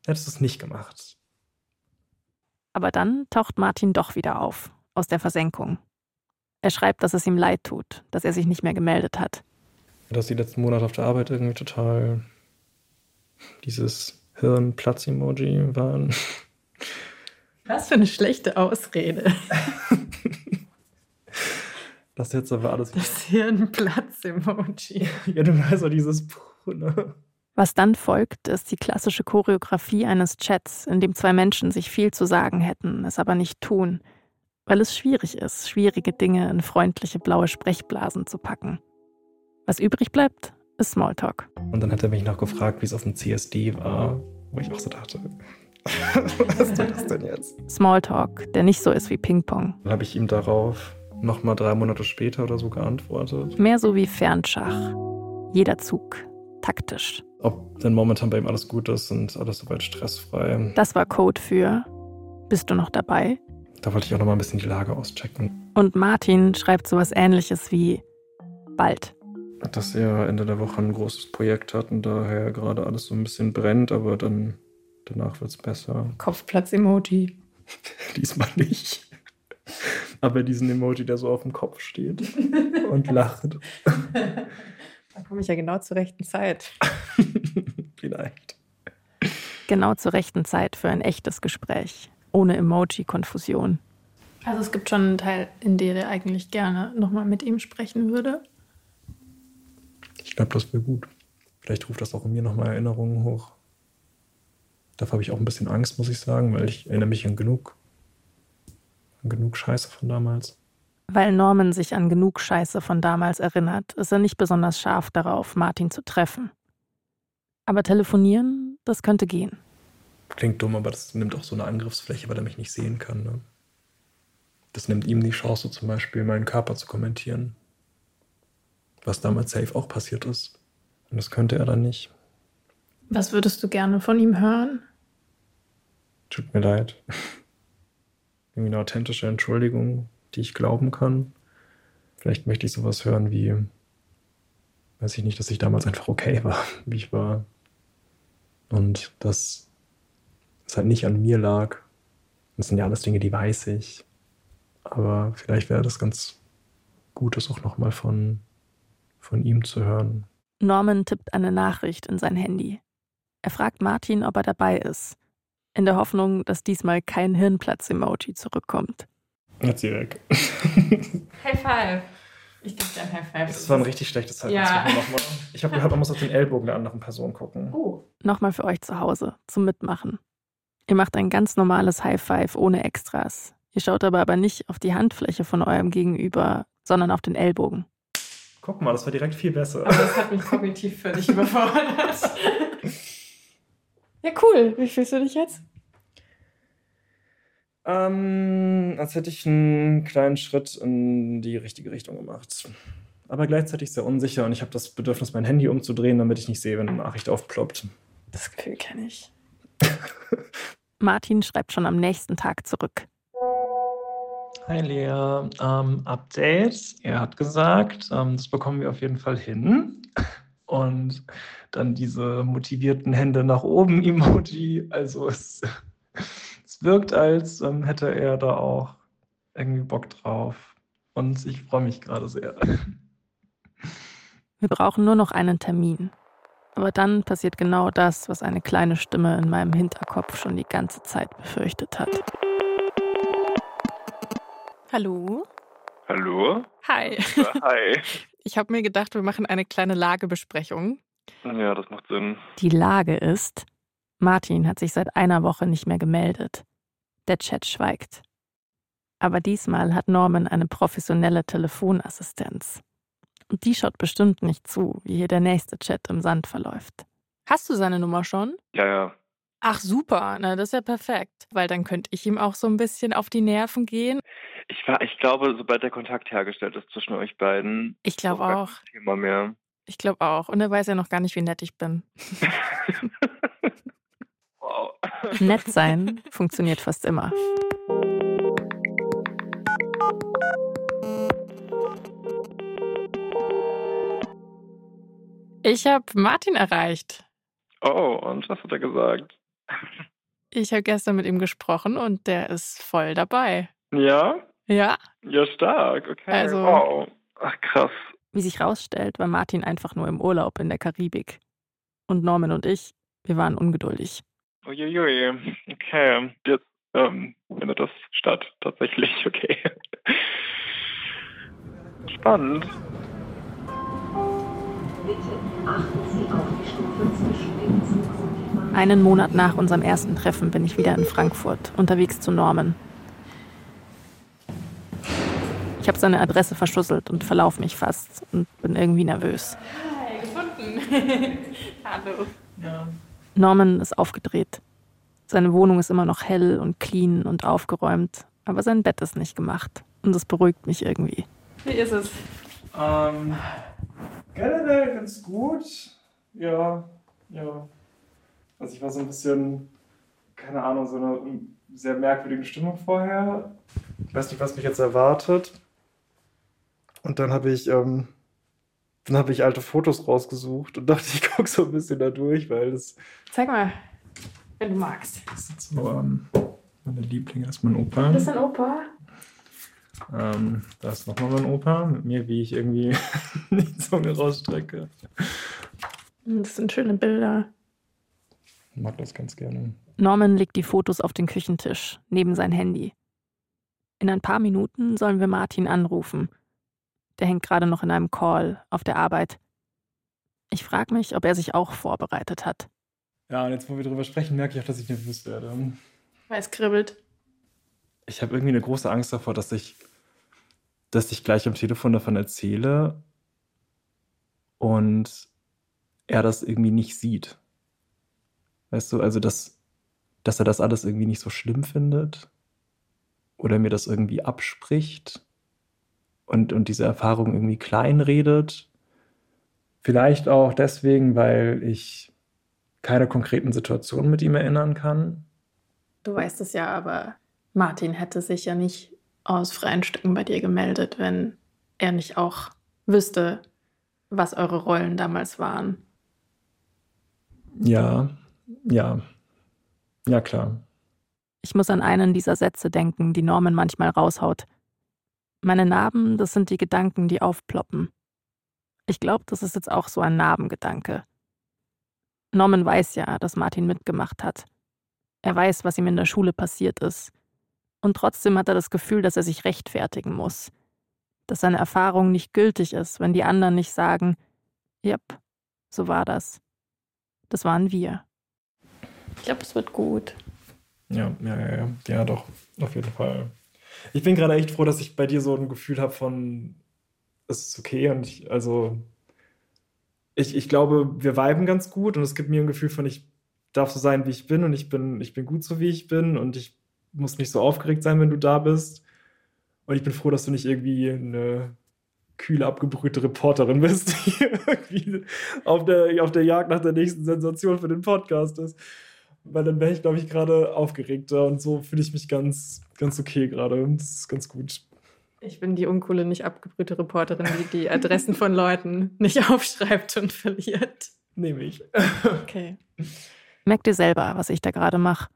Hättest du es nicht gemacht. Aber dann taucht Martin doch wieder auf, aus der Versenkung. Er schreibt, dass es ihm leid tut, dass er sich nicht mehr gemeldet hat. Dass die letzten Monate auf der Arbeit irgendwie total dieses Hirnplatz-Emoji waren. Was für eine schlechte Ausrede. Das jetzt aber alles. Das Hirnplatz-Emoji. Ja, du weißt doch dieses Puh, ne? Was dann folgt, ist die klassische Choreografie eines Chats, in dem zwei Menschen sich viel zu sagen hätten, es aber nicht tun, weil es schwierig ist, schwierige Dinge in freundliche blaue Sprechblasen zu packen. Was übrig bleibt, ist Smalltalk. Und dann hat er mich noch gefragt, wie es auf dem CSD war, wo ich auch so dachte, was ist das denn jetzt? Smalltalk, der nicht so ist wie Ping-Pong. Dann habe ich ihm darauf nochmal drei Monate später oder so geantwortet. Mehr so wie Fernschach. Jeder Zug. Taktisch. Ob denn momentan bei ihm alles gut ist und alles soweit stressfrei. Das war Code für Bist du noch dabei? Da wollte ich auch nochmal ein bisschen die Lage auschecken. Und Martin schreibt sowas ähnliches wie bald. Dass er Ende der Woche ein großes Projekt hat und daher gerade alles so ein bisschen brennt, aber dann danach wird es besser. Kopfplatz-Emoji. Diesmal nicht. Aber diesen Emoji, der so auf dem Kopf steht und lacht. Da komme ich ja genau zur rechten Zeit. Vielleicht. Genau zur rechten Zeit für ein echtes Gespräch. Ohne Emoji-Konfusion. Also es gibt schon einen Teil, in dem er eigentlich gerne nochmal mit ihm sprechen würde. Ich glaube, das wäre gut. Vielleicht ruft das auch in mir nochmal Erinnerungen hoch. Dafür habe ich auch ein bisschen Angst, muss ich sagen, weil ich erinnere mich an genug, an genug Scheiße von damals. Weil Norman sich an genug Scheiße von damals erinnert, ist er nicht besonders scharf darauf, Martin zu treffen. Aber telefonieren, das könnte gehen. Klingt dumm, aber das nimmt auch so eine Angriffsfläche, weil er mich nicht sehen kann. Ne? Das nimmt ihm die Chance, zum Beispiel meinen Körper zu kommentieren. Was damals safe auch passiert ist. Und das könnte er dann nicht. Was würdest du gerne von ihm hören? Tut mir leid. Irgendwie eine authentische Entschuldigung, die ich glauben kann. Vielleicht möchte ich sowas hören wie, weiß ich nicht, dass ich damals einfach okay war, wie ich war. Und dass es halt nicht an mir lag. Das sind ja alles Dinge, die weiß ich. Aber vielleicht wäre das ganz gut, das auch nochmal von, von ihm zu hören. Norman tippt eine Nachricht in sein Handy. Er fragt Martin, ob er dabei ist, in der Hoffnung, dass diesmal kein Hirnplatz-Emoji zurückkommt. Hat sie weg. High five. Ich gebe dir ein High five. Das war ein richtig schlechtes Zeitpunkt. Ja. Ich habe gehört, man muss auf den Ellbogen der anderen Person gucken. Oh. Nochmal für euch zu Hause, zum Mitmachen. Ihr macht ein ganz normales High Five ohne Extras. Ihr schaut aber aber nicht auf die Handfläche von eurem Gegenüber, sondern auf den Ellbogen. Guck mal, das war direkt viel besser. Aber das hat mich kognitiv völlig überfordert. ja, cool. Wie fühlst du dich jetzt? Ähm, als hätte ich einen kleinen Schritt in die richtige Richtung gemacht. Aber gleichzeitig sehr unsicher und ich habe das Bedürfnis, mein Handy umzudrehen, damit ich nicht sehe, wenn eine Nachricht aufploppt. Das Gefühl kenne ich. Martin schreibt schon am nächsten Tag zurück. Hi Lea, ähm, Update. Er hat gesagt, ähm, das bekommen wir auf jeden Fall hin. Und dann diese motivierten Hände nach oben Emoji. Also es, es wirkt, als ähm, hätte er da auch irgendwie Bock drauf. Und ich freue mich gerade sehr. Wir brauchen nur noch einen Termin. Aber dann passiert genau das, was eine kleine Stimme in meinem Hinterkopf schon die ganze Zeit befürchtet hat. Hallo? Hallo? Hi. Ja, hi. Ich habe mir gedacht, wir machen eine kleine Lagebesprechung. Ja, das macht Sinn. Die Lage ist, Martin hat sich seit einer Woche nicht mehr gemeldet. Der Chat schweigt. Aber diesmal hat Norman eine professionelle Telefonassistenz. Und die schaut bestimmt nicht zu, wie hier der nächste Chat im Sand verläuft. Hast du seine Nummer schon? Ja, ja. Ach super, na das ist ja perfekt, weil dann könnte ich ihm auch so ein bisschen auf die Nerven gehen. Ich, war, ich glaube, sobald der Kontakt hergestellt ist zwischen euch beiden, Ich glaube auch. Thema mehr. Ich glaube auch. Und er weiß ja noch gar nicht, wie nett ich bin. wow. Nett sein funktioniert fast immer. Ich habe Martin erreicht. Oh, und was hat er gesagt? Ich habe gestern mit ihm gesprochen und der ist voll dabei. Ja? Ja, Ja, stark. Okay. Also- wow. Ach, krass. Wie sich rausstellt, war Martin einfach nur im Urlaub in der Karibik. Und Norman und ich, wir waren ungeduldig. Uiuiui. Okay. Jetzt ähm, findet das statt, tatsächlich. Okay. Spannend. Einen Monat nach unserem ersten Treffen bin ich wieder in Frankfurt, unterwegs zu Norman. Ich habe seine Adresse verschusselt und verlaufe mich fast und bin irgendwie nervös. hallo. Norman ist aufgedreht. Seine Wohnung ist immer noch hell und clean und aufgeräumt, aber sein Bett ist nicht gemacht. Und das beruhigt mich irgendwie. Wie ist es? Ähm, generell ganz gut. Ja, ja. Also ich war so ein bisschen, keine Ahnung, so eine sehr merkwürdige Stimmung vorher. Ich weiß nicht, was mich jetzt erwartet. Und dann habe ich, ähm, dann habe ich alte Fotos rausgesucht und dachte, ich gucke so ein bisschen da durch, weil das, Zeig mal, wenn du magst. das sind so ähm, meine Lieblinge. Das ist mein Opa. Das ist ein Opa. Ähm, da ist nochmal mein Opa mit mir, wie ich irgendwie die Zunge rausstrecke. Das sind schöne Bilder. Mag das ganz gerne. Norman legt die Fotos auf den Küchentisch, neben sein Handy. In ein paar Minuten sollen wir Martin anrufen. Der hängt gerade noch in einem Call auf der Arbeit. Ich frage mich, ob er sich auch vorbereitet hat. Ja, und jetzt, wo wir drüber sprechen, merke ich auch, dass ich nervös werde. Weil es kribbelt. Ich habe irgendwie eine große Angst davor, dass ich, dass ich gleich am Telefon davon erzähle und er das irgendwie nicht sieht. Weißt du, also dass, dass er das alles irgendwie nicht so schlimm findet oder mir das irgendwie abspricht und, und diese Erfahrung irgendwie kleinredet. Vielleicht auch deswegen, weil ich keine konkreten Situationen mit ihm erinnern kann. Du weißt es ja, aber Martin hätte sich ja nicht aus freien Stücken bei dir gemeldet, wenn er nicht auch wüsste, was eure Rollen damals waren. Ja, ja, ja klar. Ich muss an einen dieser Sätze denken, die Norman manchmal raushaut. Meine Narben, das sind die Gedanken, die aufploppen. Ich glaube, das ist jetzt auch so ein Narbengedanke. Norman weiß ja, dass Martin mitgemacht hat. Er weiß, was ihm in der Schule passiert ist. Und trotzdem hat er das Gefühl, dass er sich rechtfertigen muss. Dass seine Erfahrung nicht gültig ist, wenn die anderen nicht sagen, Jep, so war das. Das waren wir. Ich glaube, es wird gut. Ja, ja, ja, ja, ja, doch, auf jeden Fall. Ich bin gerade echt froh, dass ich bei dir so ein Gefühl habe von, es ist okay und ich, also, ich, ich glaube, wir viben ganz gut und es gibt mir ein Gefühl von, ich darf so sein, wie ich bin und ich bin, ich bin gut so, wie ich bin und ich musst nicht so aufgeregt sein, wenn du da bist. Und ich bin froh, dass du nicht irgendwie eine kühle, abgebrühte Reporterin bist, die irgendwie auf der, auf der Jagd nach der nächsten Sensation für den Podcast ist. Weil dann wäre ich, glaube ich, gerade aufgeregter und so fühle ich mich ganz, ganz okay gerade. Das ist ganz gut. Ich bin die uncoole, nicht abgebrühte Reporterin, die die Adressen von Leuten nicht aufschreibt und verliert. Nehme ich. Okay. Merkt ihr selber, was ich da gerade mache?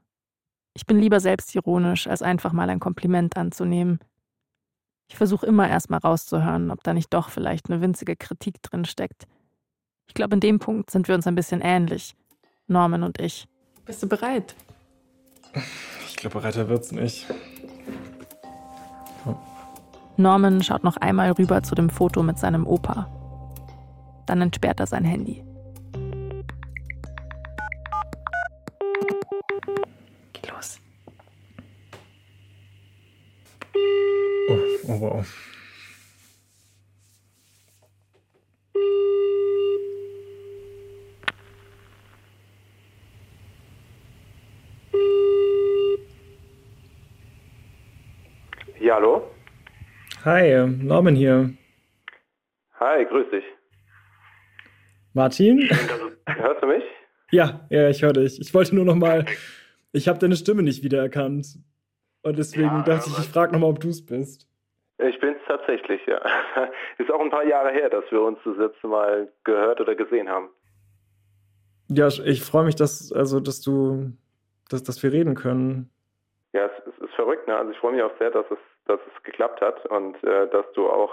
Ich bin lieber selbstironisch, als einfach mal ein Kompliment anzunehmen. Ich versuche immer erst mal rauszuhören, ob da nicht doch vielleicht eine winzige Kritik drin steckt. Ich glaube, in dem Punkt sind wir uns ein bisschen ähnlich, Norman und ich. Bist du bereit? Ich glaube, bereiter wird's nicht. Norman schaut noch einmal rüber zu dem Foto mit seinem Opa. Dann entsperrt er sein Handy. Geh los. Oh, oh wow. Ja, hallo? Hi, Norman hier. Hi, grüß dich. Martin? Hörst du mich? Ja, ja, ich höre dich. Ich wollte nur noch mal, ich habe deine Stimme nicht wiedererkannt. Und deswegen Ja, dachte ich, ich frage noch mal, ob du es bist. Ich bin's tatsächlich, ja. Ist auch ein paar Jahre her, dass wir uns das letzte Mal gehört oder gesehen haben. Ja, ich freue mich, dass, also, dass du, dass, dass wir reden können. Ja, es, es ist verrückt, ne? Also ich freue mich auch sehr, dass es, dass es geklappt hat und äh, dass du auch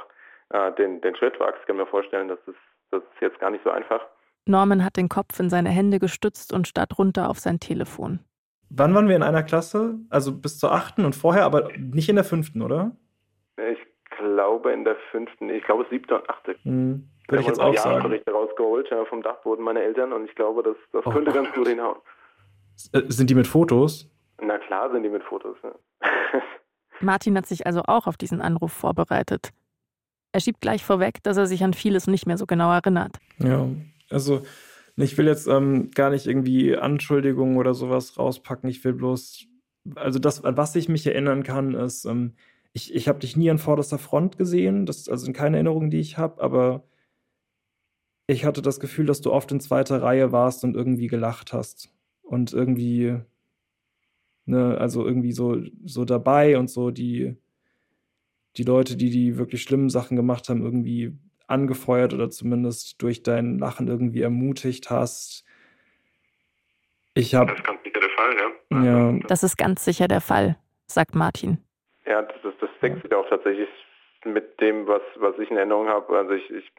äh, den, den Schritt wagst. Ich kann mir vorstellen, dass es, das ist jetzt gar nicht so einfach. Norman hat den Kopf in seine Hände gestützt und starrt runter auf sein Telefon. Wann waren wir in einer Klasse? Also bis zur achten und vorher, aber nicht in der fünften, oder? Ich glaube in der fünften, ich glaube siebte und achte. Hm, würde ich jetzt auch sagen. Jahresberichte rausgeholt äh, vom Dachboden meiner Eltern und ich glaube, das, das Oh könnte ganz gut hinhauen. Äh, Sind die mit Fotos? Na klar sind die mit Fotos. Ne? Martin hat sich also auch auf diesen Anruf vorbereitet. Er schiebt gleich vorweg, dass er sich an vieles nicht mehr so genau erinnert. Ja, also ich will jetzt ähm, gar nicht irgendwie Anschuldigungen oder sowas rauspacken. Ich will bloß, also das, an was ich mich erinnern kann, ist, ähm, ich, ich habe dich nie an vorderster Front gesehen. Das also sind keine Erinnerungen, die ich habe, aber ich hatte das Gefühl, dass du oft in zweiter Reihe warst und irgendwie gelacht hast. Und irgendwie, ne, also irgendwie so, so dabei und so die, die Leute, die die wirklich schlimmen Sachen gemacht haben, irgendwie angefeuert oder zumindest durch dein Lachen irgendwie ermutigt hast. Ich habe, Das ist ganz sicher der Fall, ja. ja, Das ist ganz sicher der Fall, sagt Martin. Ja, das, ist, das deckt sich auch tatsächlich mit dem, was, was ich in Erinnerung habe. Also ich, ich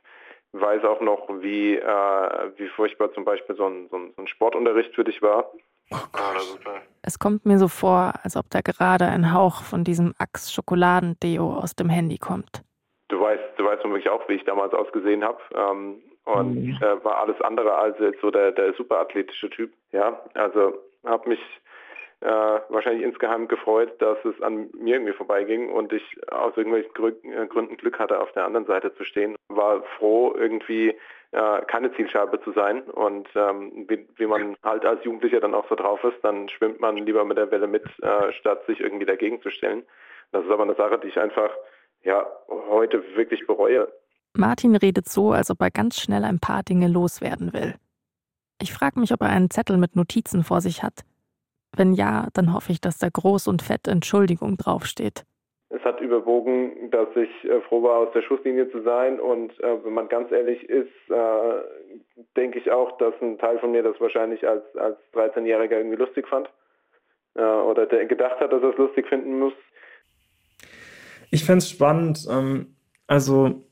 weiß auch noch, wie, äh, wie furchtbar zum Beispiel so ein, so ein Sportunterricht für dich war. Oh Ah, das Gott. ist, Es kommt mir so vor, als ob da gerade ein Hauch von diesem Axe Schokoladendeo aus dem Handy kommt. du weißt, du weißt womöglich auch, wie ich damals ausgesehen habe. Ähm, und Mhm. äh, war alles andere als jetzt so der, der superathletische Typ. Ja, also habe mich äh, wahrscheinlich insgeheim gefreut, dass es an mir irgendwie vorbeiging und ich aus irgendwelchen äh, Gründen Glück hatte, auf der anderen Seite zu stehen. War froh, irgendwie äh, keine Zielscheibe zu sein und ähm, wie, wie man halt als Jugendlicher dann auch so drauf ist, dann schwimmt man lieber mit der Welle mit, äh, statt sich irgendwie dagegen zu stellen. Das ist aber eine Sache, die ich einfach ja heute wirklich bereue. Martin redet so, als ob er ganz schnell ein paar Dinge loswerden will. Ich frage mich, ob er einen Zettel mit Notizen vor sich hat. Wenn ja, dann hoffe ich, dass da groß und fett Entschuldigung draufsteht. Es hat überwogen, dass ich äh, froh war, aus der Schusslinie zu sein. Und äh, wenn man ganz ehrlich ist, äh, denke ich auch, dass ein Teil von mir das wahrscheinlich als, als 13-Jähriger irgendwie lustig fand. Äh, oder der gedacht hat, dass er es lustig finden muss. Ich fände es spannend, ähm, also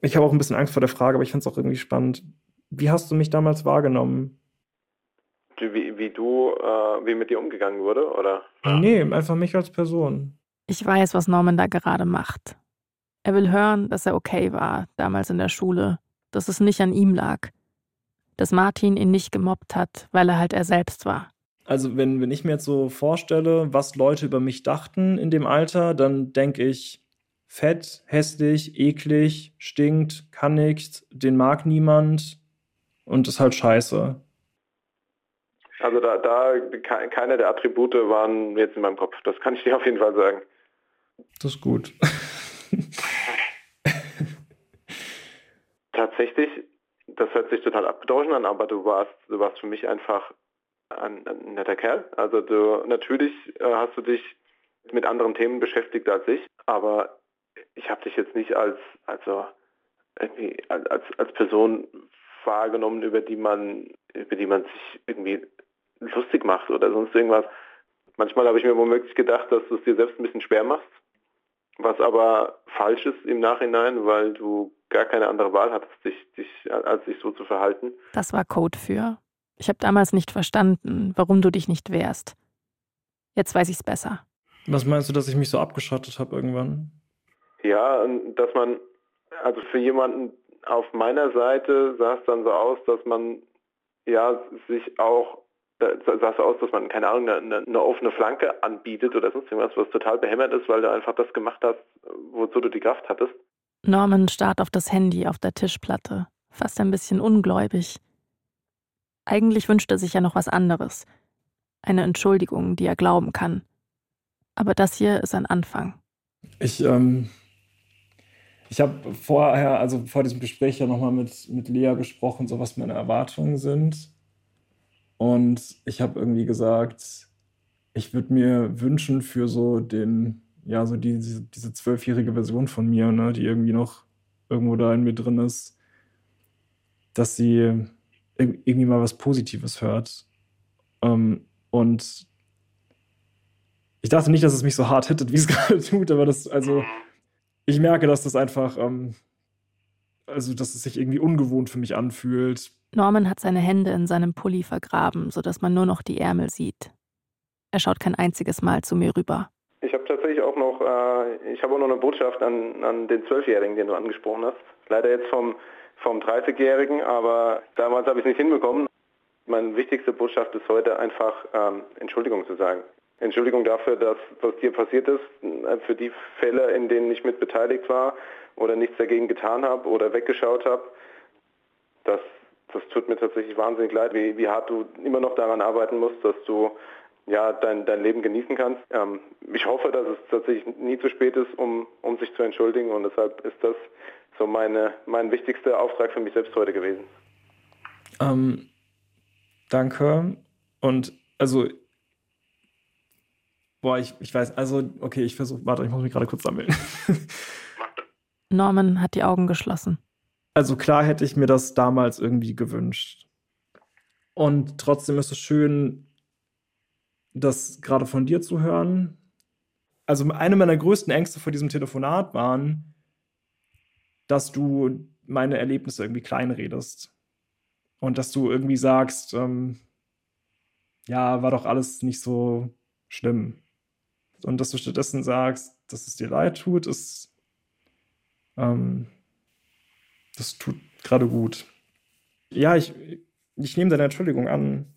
ich habe auch ein bisschen Angst vor der Frage, aber ich fände es auch irgendwie spannend. Wie hast du mich damals wahrgenommen? Wie, wie du, äh, wie mit dir umgegangen wurde, oder? Nee, einfach mich als Person. Ich weiß, was Norman da gerade macht. Er will hören, dass er okay war, damals in der Schule, dass es nicht an ihm lag, dass Martin ihn nicht gemobbt hat, weil er halt er selbst war. Also wenn, wenn ich mir jetzt so vorstelle, was Leute über mich dachten in dem Alter, dann denke ich, fett, hässlich, eklig, stinkt, kann nichts, den mag niemand und ist halt scheiße. Also da, da keine der Attribute waren jetzt in meinem Kopf. Das kann ich dir auf jeden Fall sagen. Das ist gut. Tatsächlich, das hört sich total abgedroschen an, aber du warst, du warst für mich einfach ein, ein netter Kerl. Also du natürlich äh, hast du dich mit anderen Themen beschäftigt als ich, aber ich habe dich jetzt nicht als also irgendwie als als Person wahrgenommen, über die man über die man sich irgendwie lustig macht oder sonst irgendwas. Manchmal habe ich mir womöglich gedacht, dass du es dir selbst ein bisschen schwer machst, was aber falsch ist im Nachhinein, weil du gar keine andere Wahl hattest, dich, dich, als dich so zu verhalten. Das war Code für. Ich habe damals nicht verstanden, warum du dich nicht wehrst. Jetzt weiß ich es besser. Was meinst du, dass ich mich so abgeschottet habe irgendwann? Ja, dass man, also für jemanden auf meiner Seite sah es dann so aus, dass man ja sich auch sah es aus, dass man, keine Ahnung, eine, eine, offene Flanke anbietet oder sonst irgendwas, was total behämmert ist, weil du einfach das gemacht hast, wozu du die Kraft hattest. Norman starrt auf das Handy auf der Tischplatte, fast ein bisschen ungläubig. Eigentlich wünscht er sich ja noch was anderes. Eine Entschuldigung, die er glauben kann. Aber das hier ist ein Anfang. Ich, ähm, ich habe vorher, also vor diesem Gespräch ja nochmal mit, mit Lea gesprochen, so was meine Erwartungen sind. Und ich habe irgendwie gesagt, ich würde mir wünschen für so den, ja, so diese, diese zwölfjährige Version von mir, ne, die irgendwie noch irgendwo da in mir drin ist, dass sie irgendwie mal was Positives hört. Ähm, und ich dachte nicht, dass es mich so hart hittet, wie es gerade tut, aber das, also, ich merke, dass das einfach, ähm, also, dass es sich irgendwie ungewohnt für mich anfühlt. Norman hat seine Hände in seinem Pulli vergraben, sodass man nur noch die Ärmel sieht. Er schaut kein einziges Mal zu mir rüber. Ich habe tatsächlich auch noch, äh, ich habe auch noch eine Botschaft an, an den Zwölfjährigen, den du angesprochen hast. Leider jetzt vom vom 30-Jährigen, aber damals habe ich es nicht hinbekommen. Meine wichtigste Botschaft ist heute einfach ähm, Entschuldigung zu sagen. Entschuldigung dafür, dass was dir passiert ist, äh, für die Fälle, in denen ich mit beteiligt war oder nichts dagegen getan habe oder weggeschaut habe. Das, das tut mir tatsächlich wahnsinnig leid, wie, wie hart du immer noch daran arbeiten musst, dass du ja, dein, dein Leben genießen kannst. Ähm, ich hoffe, dass es tatsächlich nie zu spät ist, um, um sich zu entschuldigen und deshalb ist das so meine, mein wichtigster Auftrag für mich selbst heute gewesen. Ähm, danke. Und also, boah, ich, ich weiß, also, okay, ich versuche, warte, ich muss mich gerade kurz sammeln. Norman hat die Augen geschlossen. Also klar hätte ich mir das damals irgendwie gewünscht. Und trotzdem ist es schön, das gerade von dir zu hören. Also eine meiner größten Ängste vor diesem Telefonat waren, dass du meine Erlebnisse irgendwie kleinredest. Und dass du irgendwie sagst, ähm, ja, war doch alles nicht so schlimm. Und dass du stattdessen sagst, dass es dir leid tut, ist, ähm, das tut gerade gut. Ja, ich, ich nehme deine Entschuldigung an.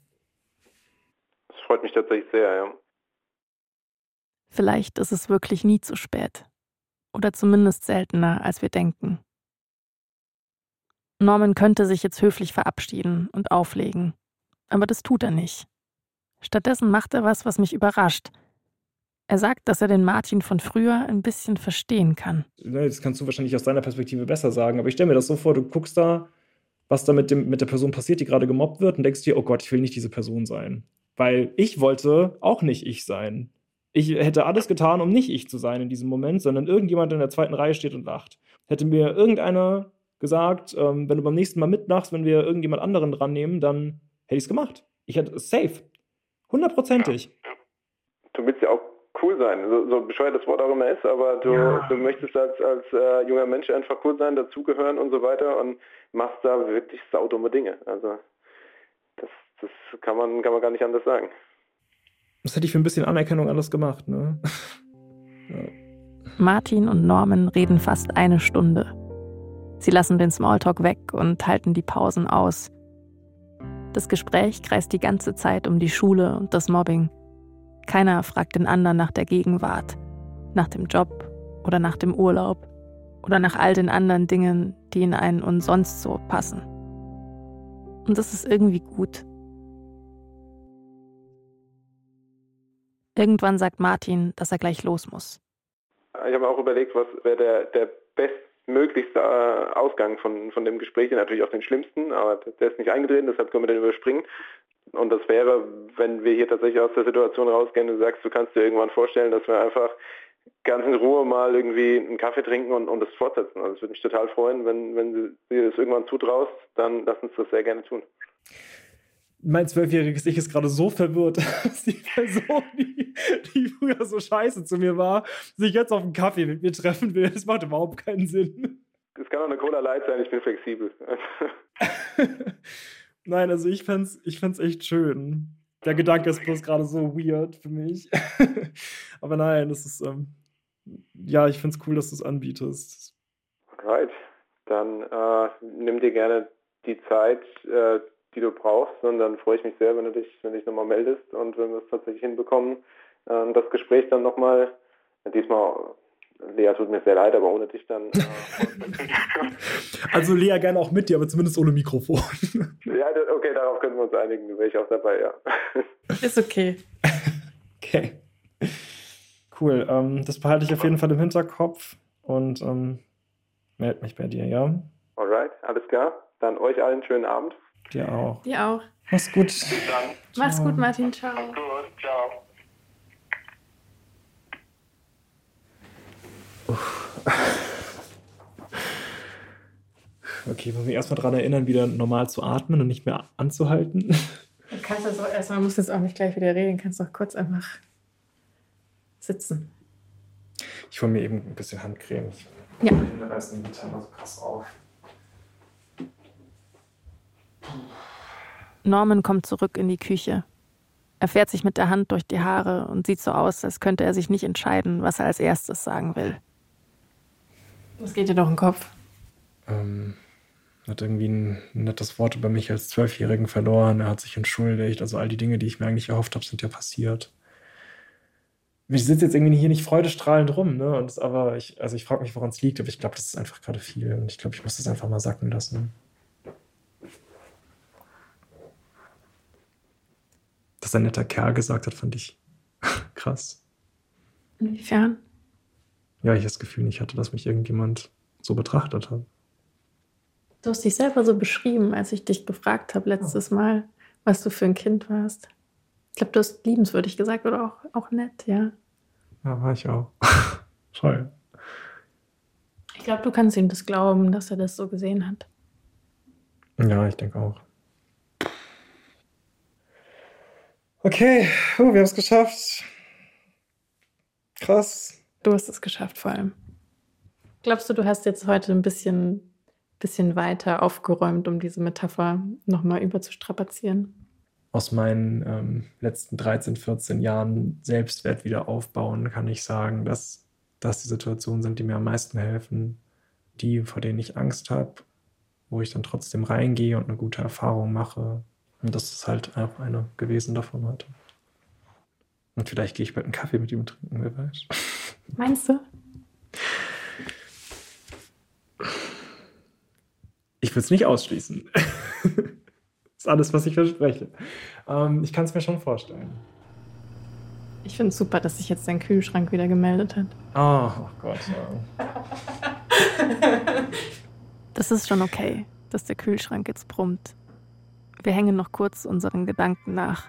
Das freut mich tatsächlich sehr, ja. Vielleicht ist es wirklich nie zu spät oder zumindest seltener, als wir denken. Norman könnte sich jetzt höflich verabschieden und auflegen, aber das tut er nicht. Stattdessen macht er was, was mich überrascht. Er sagt, dass er den Martin von früher ein bisschen verstehen kann. Das kannst du wahrscheinlich aus deiner Perspektive besser sagen, aber ich stelle mir das so vor, du guckst da, was da mit, dem, mit der Person passiert, die gerade gemobbt wird, und denkst dir, oh Gott, ich will nicht diese Person sein. Weil ich wollte auch nicht ich sein ich hätte alles getan, um nicht ich zu sein in diesem Moment, sondern irgendjemand in der zweiten Reihe steht und lacht. Hätte mir irgendeiner gesagt, ähm, wenn du beim nächsten Mal mitmachst, wenn wir irgendjemand anderen dran nehmen, dann hätte ich es gemacht. Ich hätte es safe. Hundertprozentig. Ja, Du willst ja auch cool sein, so, so bescheuert das Wort auch immer ist, aber du, ja. du möchtest als, als äh, junger Mensch einfach cool sein, dazugehören und so weiter und machst da wirklich saudumme Dinge. Also das, das kann man, kann man gar nicht anders sagen. Das hätte ich für ein bisschen Anerkennung alles gemacht, ne? ja. Martin und Norman reden fast eine Stunde. Sie lassen den Smalltalk weg und halten die Pausen aus. Das Gespräch kreist die ganze Zeit um die Schule und das Mobbing. Keiner fragt den anderen nach der Gegenwart, nach dem Job oder nach dem Urlaub oder nach all den anderen Dingen, die in einen und sonst so passen. Und das ist irgendwie gut. Irgendwann sagt Martin, dass er gleich los muss. Ich habe auch überlegt, was wäre der, der beste äh, Ausgang von, von dem Gespräch, natürlich auch den schlimmsten, aber der ist nicht eingetreten, deshalb können wir den überspringen. Und das wäre, wenn wir hier tatsächlich aus der Situation rausgehen und sagst, du kannst dir irgendwann vorstellen, dass wir einfach ganz in Ruhe mal irgendwie einen Kaffee trinken und, und das fortsetzen. Also es würde mich total freuen, wenn, wenn du dir das irgendwann zutraust, dann lass uns das sehr gerne tun. Mein zwölfjähriges Ich ist gerade so verwirrt, dass die Person, die, die früher so scheiße zu mir war, sich jetzt auf einen Kaffee mit mir treffen will. Das macht überhaupt keinen Sinn. Es kann auch eine Cola Light sein, ich bin flexibel. Nein, also ich fände ich fänd's echt schön. Der Gedanke ist bloß gerade so weird für mich. Aber nein, das ist, ähm, ja, ich finde es cool, dass du es anbietest. Right. Dann äh, nimm dir gerne die Zeit, äh, die du brauchst, und dann freue ich mich sehr, wenn du dich, wenn du dich nochmal meldest und wenn wir es tatsächlich hinbekommen, äh, das Gespräch dann nochmal, diesmal Lea tut mir sehr leid, aber ohne dich dann. Äh, also Lea gerne auch mit dir, aber zumindest ohne Mikrofon. ja, okay, darauf können wir uns einigen. Wäre ich auch dabei, ja. Ist okay. okay. Cool. Ähm, das behalte ich auf jeden Fall im Hinterkopf und ähm, melde mich bei dir, ja? Alright, alles klar. Dann euch allen einen schönen Abend. Dir auch. Dir auch. Mach's gut. Dann. Mach's gut, Martin. Ciao. Mach's gut. Ciao. Okay, ich muss mich erstmal daran erinnern, wieder normal zu atmen und nicht mehr anzuhalten. Du kannst das auch erstmal, musst jetzt auch nicht gleich wieder reden, kannst doch kurz einfach sitzen. Ich hole mir eben ein bisschen Handcreme. Ich Ja. Da reißt die Gitarre so krass auf. Norman kommt zurück in die Küche. Er fährt sich mit der Hand durch die Haare und sieht so aus, als könnte er sich nicht entscheiden, was er als erstes sagen will. Was geht dir doch im Kopf? Ähm, hat irgendwie ein nettes Wort über mich als Zwölfjährigen verloren. Er hat sich entschuldigt. Also all die Dinge, die ich mir eigentlich erhofft habe, sind ja passiert. Ich sitze jetzt irgendwie hier nicht freudestrahlend rum, ne? Und das, aber ich, also ich frage mich, woran es liegt, aber ich glaube, das ist einfach gerade viel. Und ich glaube, ich muss das einfach mal sacken lassen. Dass ein netter Kerl gesagt hat, fand ich krass. Inwiefern? Ja, ich das Gefühl nicht hatte, dass mich irgendjemand so betrachtet hat. Du hast dich selber so beschrieben, als ich dich gefragt habe letztes Mal, was du für ein Kind warst. Ich glaube, du hast liebenswürdig gesagt oder auch, auch nett, ja. Ja, war ich auch. Toll. Ich glaube, du kannst ihm das glauben, dass er das so gesehen hat. Ja, ich denke auch. Okay, oh, wir haben es geschafft. Krass. Du hast es geschafft, vor allem. Glaubst du, du hast jetzt heute ein bisschen, bisschen weiter aufgeräumt, um diese Metapher nochmal überzustrapazieren? Aus meinen ähm, letzten 13, 14 Jahren Selbstwert wieder aufbauen, kann ich sagen, dass das die Situationen sind, die mir am meisten helfen. Die, vor denen ich Angst habe, wo ich dann trotzdem reingehe und eine gute Erfahrung mache. Und das ist halt auch eine gewesen davon heute. Und vielleicht gehe ich bald einen Kaffee mit ihm trinken, wer weiß. Meinst du? Ich will es nicht ausschließen. das ist alles, was ich verspreche. Ähm, ich kann es mir schon vorstellen. Ich finde es super, dass sich jetzt dein Kühlschrank wieder gemeldet hat. Oh, oh Gott, ja. Das ist schon okay, dass der Kühlschrank jetzt brummt. Wir hängen noch kurz unseren Gedanken nach.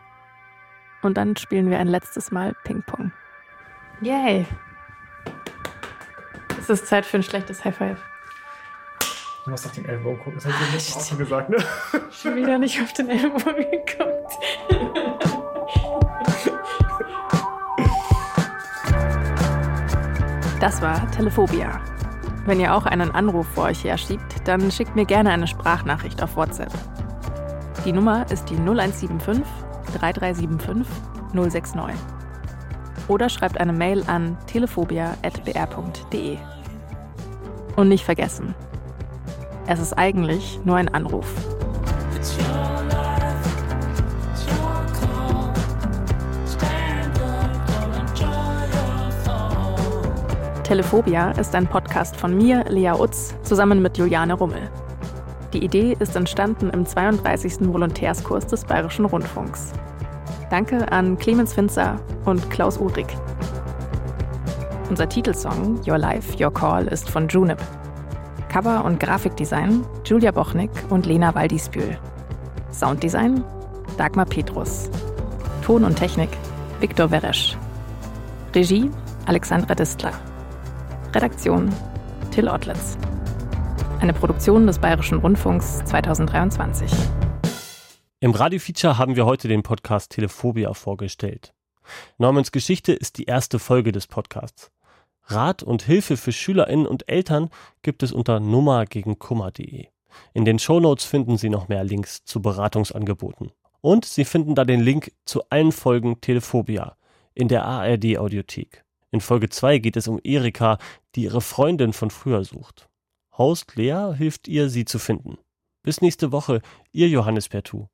Und dann spielen wir ein letztes Mal Ping-Pong. Yay! Es ist Zeit für ein schlechtes High Five. Du musst auf den Ellbogen gucken, das habe ich Mal auch schon gesagt, ne? Schon wieder nicht auf den Ellbogen geguckt. Das war Telephobia. Wenn ihr auch einen Anruf vor euch herschiebt, dann schickt mir gerne eine Sprachnachricht auf WhatsApp. Die Nummer ist die 0175 3375 069. Oder schreibt eine Mail an telephobia.br.de. Und nicht vergessen, es ist eigentlich nur ein Anruf. Telephobia ist ein Podcast von mir, Lea Utz, zusammen mit Juliane Rummel. Die Idee ist entstanden im 32. Volontärskurs des Bayerischen Rundfunks. Danke an Clemens Finzer und Klaus Uhrig. Unser Titelsong Your Life, Your Call ist von Junip. Cover- und Grafikdesign Julia Bochnik und Lena Waldispül. Sounddesign Dagmar Petrus. Ton und Technik Viktor Weresch. Regie Alexandra Distler. Redaktion Till Ottlitz. Eine Produktion des Bayerischen Rundfunks 2023. Im Radiofeature haben wir heute den Podcast Telephobia vorgestellt. Normans Geschichte ist die erste Folge des Podcasts. Rat und Hilfe für SchülerInnen und Eltern gibt es unter nummergegenkummer.de. In den Shownotes finden Sie noch mehr Links zu Beratungsangeboten. Und Sie finden da den Link zu allen Folgen Telephobia in der ARD Audiothek. In Folge 2 geht es um Erika, die ihre Freundin von früher sucht. Host Lea hilft ihr, sie zu finden. Bis nächste Woche, ihr Johannes Pertu.